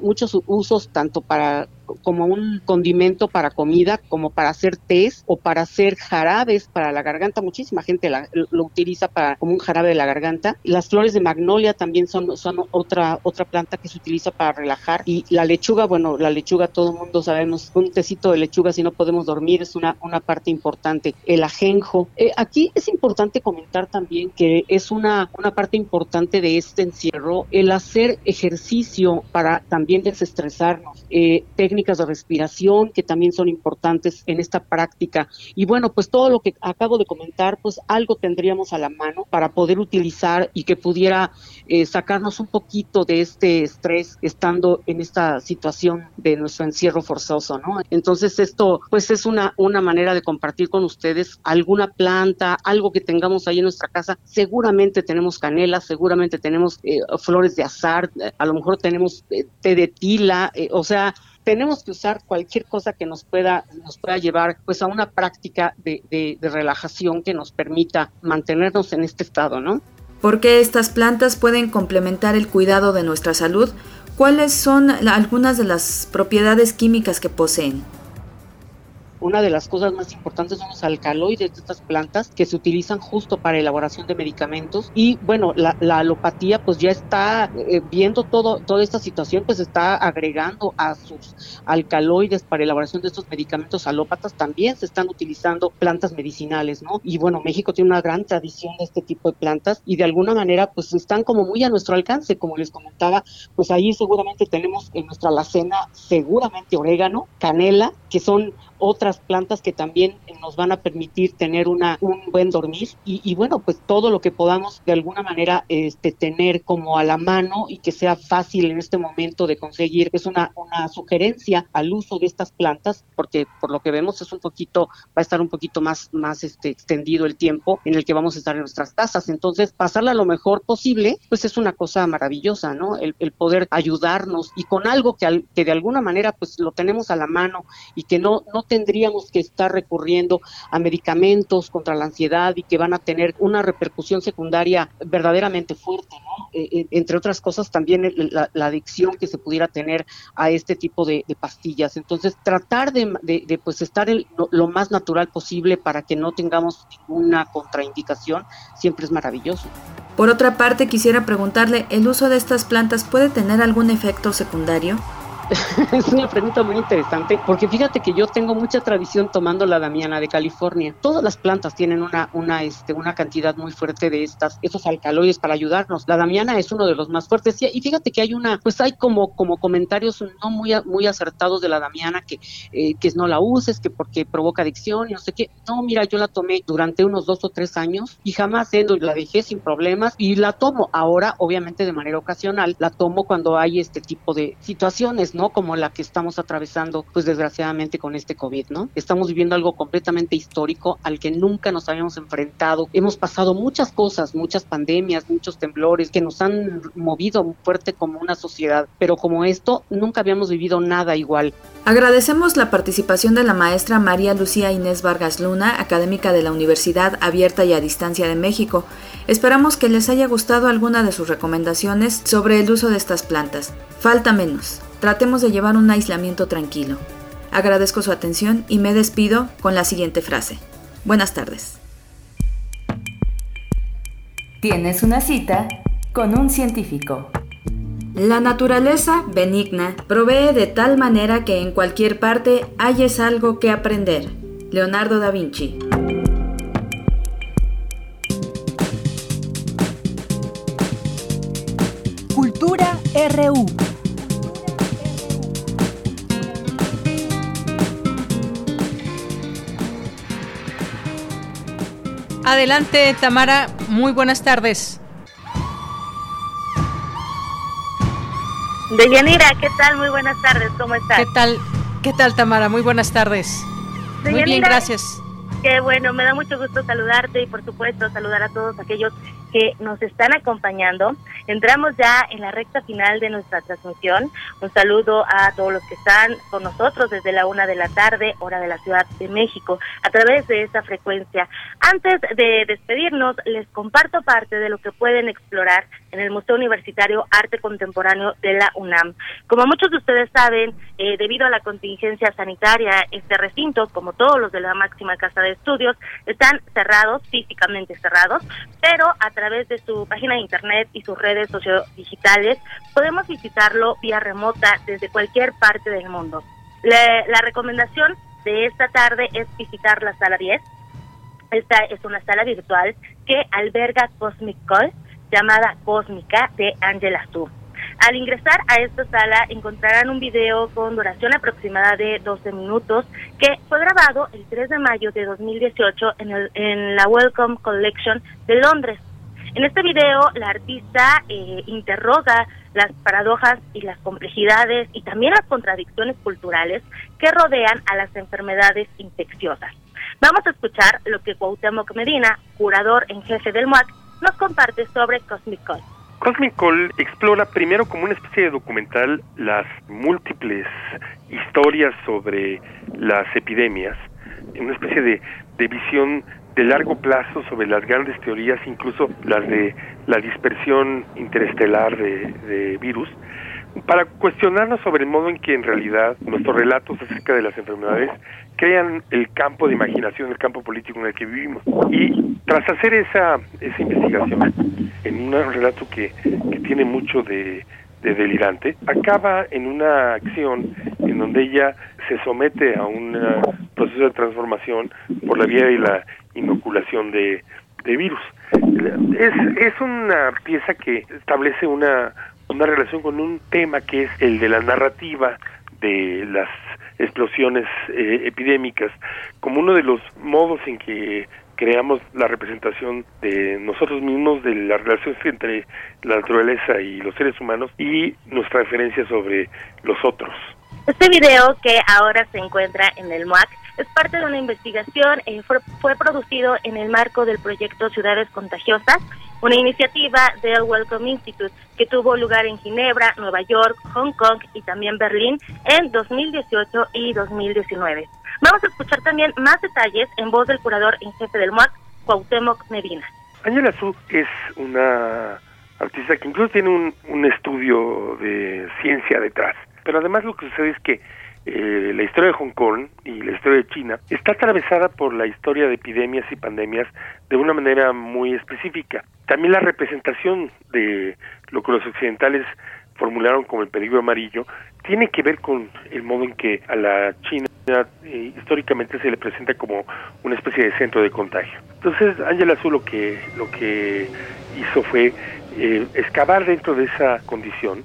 muchos usos tanto para como un condimento para comida, como para hacer tés o para hacer jarabes para la garganta. Muchísima gente lo utiliza para como un jarabe de la garganta. Las flores de magnolia también son, son otra, otra planta que se utiliza para relajar. Y la lechuga, bueno, la lechuga todo el mundo sabemos, un tecito de lechuga si no podemos dormir es una, una parte importante. El ajenjo. Eh, aquí es importante comentar también que es una, una parte importante de este encierro el hacer ejercicio para también desestresarnos. Eh, de respiración que también son importantes en esta práctica. Y bueno, pues todo lo que acabo de comentar, pues algo tendríamos a la mano para poder utilizar y que pudiera eh, sacarnos un poquito de este estrés estando en esta situación de nuestro encierro forzoso, ¿no? Entonces esto, pues es una, una manera de compartir con ustedes alguna planta, algo que tengamos ahí en nuestra casa. Seguramente tenemos canela, seguramente tenemos eh, flores de azar, a lo mejor tenemos té de tila, o sea, tenemos que usar cualquier cosa que nos pueda, nos pueda llevar pues a una práctica de, de, relajación que nos permita mantenernos en este estado, ¿no? Porque estas plantas pueden complementar el cuidado de nuestra salud. ¿Cuáles son algunas de las propiedades químicas que poseen? Una de las cosas más importantes son los alcaloides de estas plantas que se utilizan justo para elaboración de medicamentos. Y bueno, la, alopatía pues ya está eh, viendo todo, toda esta situación, pues está agregando a sus alcaloides para elaboración de estos medicamentos alópatas, también se están utilizando plantas medicinales, ¿no? Y bueno, México tiene una gran tradición de este tipo de plantas y de alguna manera pues están como muy a nuestro alcance, como les comentaba, pues ahí seguramente tenemos en nuestra alacena seguramente orégano, canela, que son otras plantas que también nos van a permitir tener una, un buen dormir y, bueno, pues todo lo que podamos de alguna manera este, tener como a la mano y que sea fácil en este momento de conseguir es una, una sugerencia al uso de estas plantas porque por lo que vemos es un poquito, va a estar un poquito más, más este, extendido el tiempo en el que vamos a estar en nuestras casas. Entonces, pasarla lo mejor posible, pues es una cosa maravillosa, ¿no? El, el poder ayudarnos y con algo que, que de alguna manera pues lo tenemos a la mano y que no, no tendríamos que estar recurriendo a medicamentos contra la ansiedad y que van a tener una repercusión secundaria verdaderamente fuerte, ¿no? Eh, eh, entre otras cosas también la, adicción que se pudiera tener a este tipo de, pastillas. Entonces, tratar de, pues estar lo, más natural posible para que no tengamos ninguna contraindicación siempre es maravilloso. Por otra parte, quisiera preguntarle, ¿el uso de estas plantas puede tener algún efecto secundario? es una pregunta muy interesante porque fíjate que yo tengo mucha tradición tomando la damiana de California. Todas las plantas tienen una, una, este, una cantidad muy fuerte de estas, esos alcaloides para ayudarnos. La damiana es uno de los más fuertes y fíjate que hay una, pues hay como, como comentarios no muy, muy acertados de la damiana que, eh, que no la uses, que porque provoca adicción y no sé qué. No, mira, yo la tomé durante unos dos o tres años y jamás la dejé sin problemas y la tomo ahora, obviamente de manera ocasional, la tomo cuando hay este tipo de situaciones ¿no? Como la que estamos atravesando, pues desgraciadamente con este COVID, ¿no? Estamos viviendo algo completamente histórico al que nunca nos habíamos enfrentado. Hemos pasado muchas cosas, muchas pandemias, muchos temblores que nos han movido fuerte como una sociedad, pero como esto nunca habíamos vivido nada igual. Agradecemos la participación de la maestra María Lucía Inés Vargas Luna, académica de la Universidad Abierta y a Distancia de México. Esperamos que les haya gustado alguna de sus recomendaciones sobre el uso de estas plantas. Falta menos. Tratemos de llevar un aislamiento tranquilo. Agradezco su atención y me despido con la siguiente frase. Buenas tardes. Tienes una cita con un científico. La naturaleza benigna provee de tal manera que en cualquier parte hayes algo que aprender. Leonardo da Vinci. Cultura RU. Adelante, Tamara. Muy buenas tardes. Deyanira, ¿qué tal? Muy buenas tardes. ¿Cómo estás? ¿Qué tal? ¿Qué tal, Tamara? Muy buenas tardes. Muy bien, gracias. Qué bueno, me da mucho gusto saludarte y por supuesto saludar a todos aquellos que nos están acompañando. Entramos ya en la recta final de nuestra transmisión. Un saludo a todos los que están con nosotros desde la una de la tarde, hora de la Ciudad de México, a través de esta frecuencia. Antes de despedirnos, les comparto parte de lo que pueden explorar en el Museo Universitario Arte Contemporáneo de la UNAM. Como muchos de ustedes saben, eh, debido a la contingencia sanitaria, este recinto, como todos los de la máxima casa de estudios, están cerrados, físicamente cerrados, pero a través de su página de internet y sus redes sociodigitales podemos visitarlo vía remota desde cualquier parte del mundo. la recomendación de esta tarde es visitar la sala 10. Esta es una sala virtual que alberga Cosmic Call, llamada Cósmica de Angela Su. Al ingresar a esta sala encontrarán un video con duración aproximada de 12 minutos que fue grabado el 3 de mayo de 2018 en, el, en la Welcome Collection de Londres. En este video la artista eh, interroga las paradojas y las complejidades y también las contradicciones culturales que rodean a las enfermedades infecciosas. Vamos a escuchar lo que Cuauhtémoc Medina, curador en jefe del MUAC, nos comparte sobre Cosmic Call. Cosmic Call explora primero como una especie de documental las múltiples historias sobre las epidemias, una especie de, de visión de largo plazo sobre las grandes teorías, incluso las de la dispersión interestelar de, virus, para cuestionarnos sobre el modo en que en realidad nuestros relatos acerca de las enfermedades crean el campo de imaginación, el campo político en el que vivimos. Y tras hacer esa, esa investigación, en un relato que, que tiene mucho de, de delirante, acaba en una acción en donde ella se somete a un proceso de transformación por la vía de la inoculación de, virus. Es, es una pieza que establece una, una relación con un tema que es el de la narrativa de las explosiones eh, epidémicas como uno de los modos en que creamos la representación de nosotros mismos, de las relaciones entre la naturaleza y los seres humanos y nuestra referencia sobre los otros. Este video que ahora se encuentra en el MUAC es parte de una investigación, eh, fue, producido en el marco del proyecto Ciudades Contagiosas, una iniciativa del Welcome Institute que tuvo lugar en Ginebra, Nueva York, Hong Kong y también Berlín en 2018 y 2019. Vamos a escuchar también más detalles en voz del curador en jefe del MUAC, Cuauhtémoc Medina. Ángela Su es una artista que incluso tiene un estudio de ciencia detrás, pero además lo que sucede es que eh, la historia de Hong Kong y la historia de China está atravesada por la historia de epidemias y pandemias de una manera muy específica. También la representación de lo que los occidentales formularon como el peligro amarillo tiene que ver con el modo en que a la China eh, históricamente se le presenta como una especie de centro de contagio. Entonces, Ángela Azul lo que lo que hizo fue eh, excavar dentro de esa condición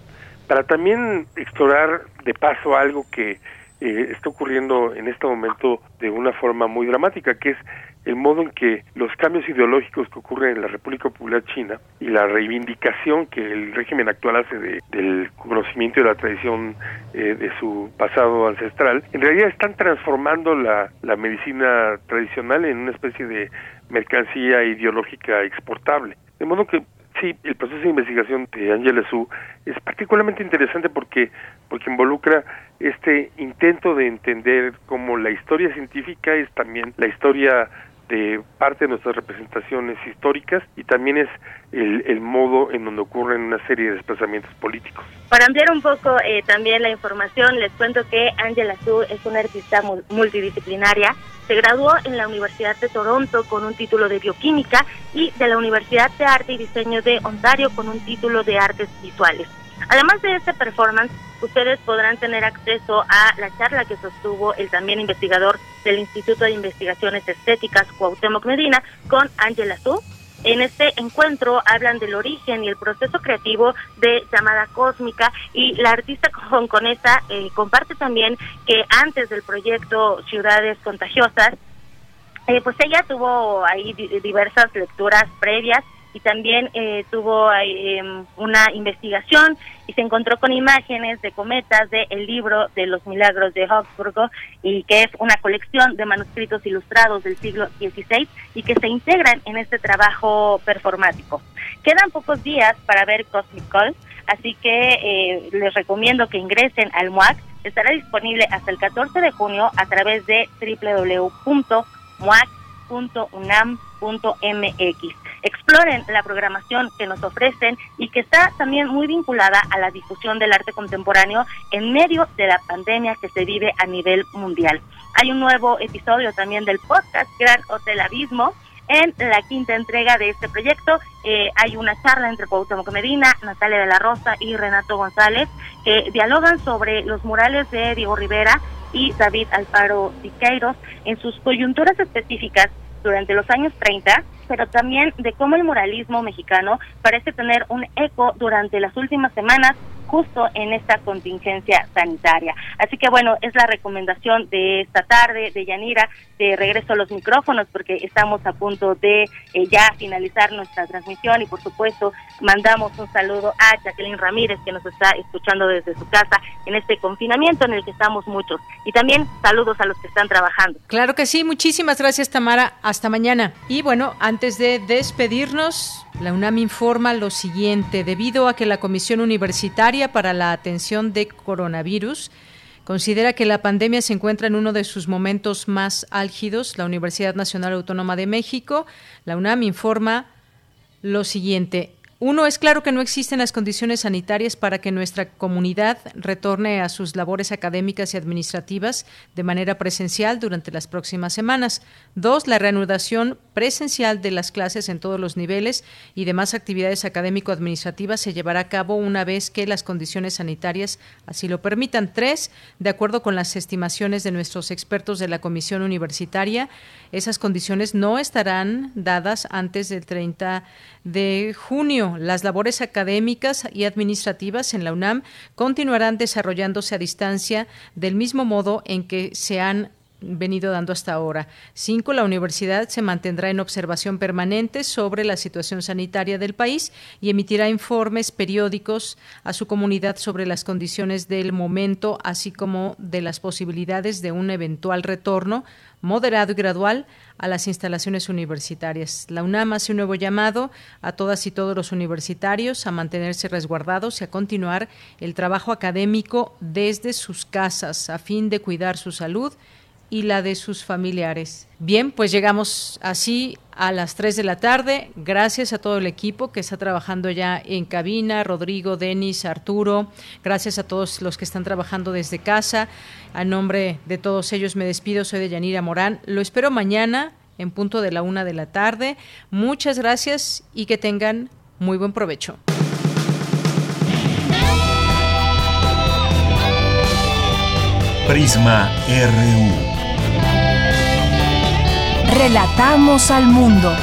para también explorar de paso algo que eh, está ocurriendo en este momento de una forma muy dramática, que es el modo en que los cambios ideológicos que ocurren en la República Popular China y la reivindicación que el régimen actual hace de, del conocimiento y la tradición eh, de su pasado ancestral, en realidad están transformando la, la medicina tradicional en una especie de mercancía ideológica exportable. De modo que Sí, el proceso de investigación de Angela Su es particularmente interesante porque porque involucra este intento de entender cómo la historia científica es también la historia de parte de nuestras representaciones históricas y también es el, el, modo en donde ocurren una serie de desplazamientos políticos. Para ampliar un poco eh, también la información, les cuento que Angela Su es una artista multidisciplinaria. Se graduó en la Universidad de Toronto con un título de bioquímica y de la Universidad de Arte y Diseño de Ontario con un título de artes visuales. Además de este performance, ustedes podrán tener acceso a la charla que sostuvo el también investigador del Instituto de Investigaciones Estéticas, Cuauhtémoc Medina, con Ángela Su. En este encuentro hablan del origen y el proceso creativo de llamada cósmica y la artista hongkonesa eh, comparte también que antes del proyecto Ciudades Contagiosas, eh, pues ella tuvo ahí diversas lecturas previas y también eh, tuvo em, una investigación y se encontró con imágenes de cometas de el libro de los milagros de Habsburgo y que es una colección de manuscritos ilustrados del siglo XVI y que se integran en este trabajo performático. Quedan pocos días para ver Cosmic Call, así que eh, les recomiendo que ingresen al MUAC. Estará disponible hasta el 14 de junio a través de www.muac.unam.mx. exploren la programación que nos ofrecen y que está también muy vinculada a la difusión del arte contemporáneo en medio de la pandemia que se vive a nivel mundial. Hay un nuevo episodio también del podcast Gran Hotel Abismo, en la quinta entrega de este proyecto eh, hay una charla entre Cuauhtémoc Medina, Natalia de la Rosa y Renato González que dialogan sobre los murales de Diego Rivera y David Alfaro Siqueiros en sus coyunturas específicas durante los años 30, pero también de cómo el muralismo mexicano parece tener un eco durante las últimas semanas justo en esta contingencia sanitaria. Así que bueno, es la recomendación de esta tarde de Yanira de regreso a los micrófonos porque estamos a punto de eh, ya finalizar nuestra transmisión y por supuesto mandamos un saludo a Jacqueline Ramírez que nos está escuchando desde su casa en este confinamiento en el que estamos muchos y también saludos a los que están trabajando. Claro que sí, muchísimas gracias Tamara, hasta mañana. Y bueno, antes de despedirnos, la UNAM informa lo siguiente, debido a que la Comisión Universitaria para la Atención de Coronavirus considera que la pandemia se encuentra en uno de sus momentos más álgidos, la Universidad Nacional Autónoma de México, la UNAM informa lo siguiente. Uno, es claro que no existen las condiciones sanitarias para que nuestra comunidad retorne a sus labores académicas y administrativas de manera presencial durante las próximas semanas. Dos, la reanudación presencial de las clases en todos los niveles y demás actividades académico-administrativas se llevará a cabo una vez que las condiciones sanitarias así lo permitan. Tres, de acuerdo con las estimaciones de nuestros expertos de la Comisión Universitaria, esas condiciones no estarán dadas antes del 30 de junio. Las labores académicas y administrativas en la UNAM continuarán desarrollándose a distancia del mismo modo en que se han venido dando hasta ahora. Cinco, la universidad se mantendrá en observación permanente sobre la situación sanitaria del país y emitirá informes periódicos a su comunidad sobre las condiciones del momento, así como de las posibilidades de un eventual retorno moderado y gradual a las instalaciones universitarias. La UNAM hace un nuevo llamado a todas y todos los universitarios a mantenerse resguardados y a continuar el trabajo académico desde sus casas a fin de cuidar su salud y la de sus familiares. Bien, pues llegamos así a las 3 de la tarde. Gracias a todo el equipo que está trabajando ya en cabina, Rodrigo, Denis, Arturo. Gracias a todos los que están trabajando desde casa. A nombre de todos ellos me despido. Soy de Yanira Morán. Lo espero mañana en punto de la una de la tarde. Muchas gracias y que tengan muy buen provecho. Prisma RU. Relatamos al mundo.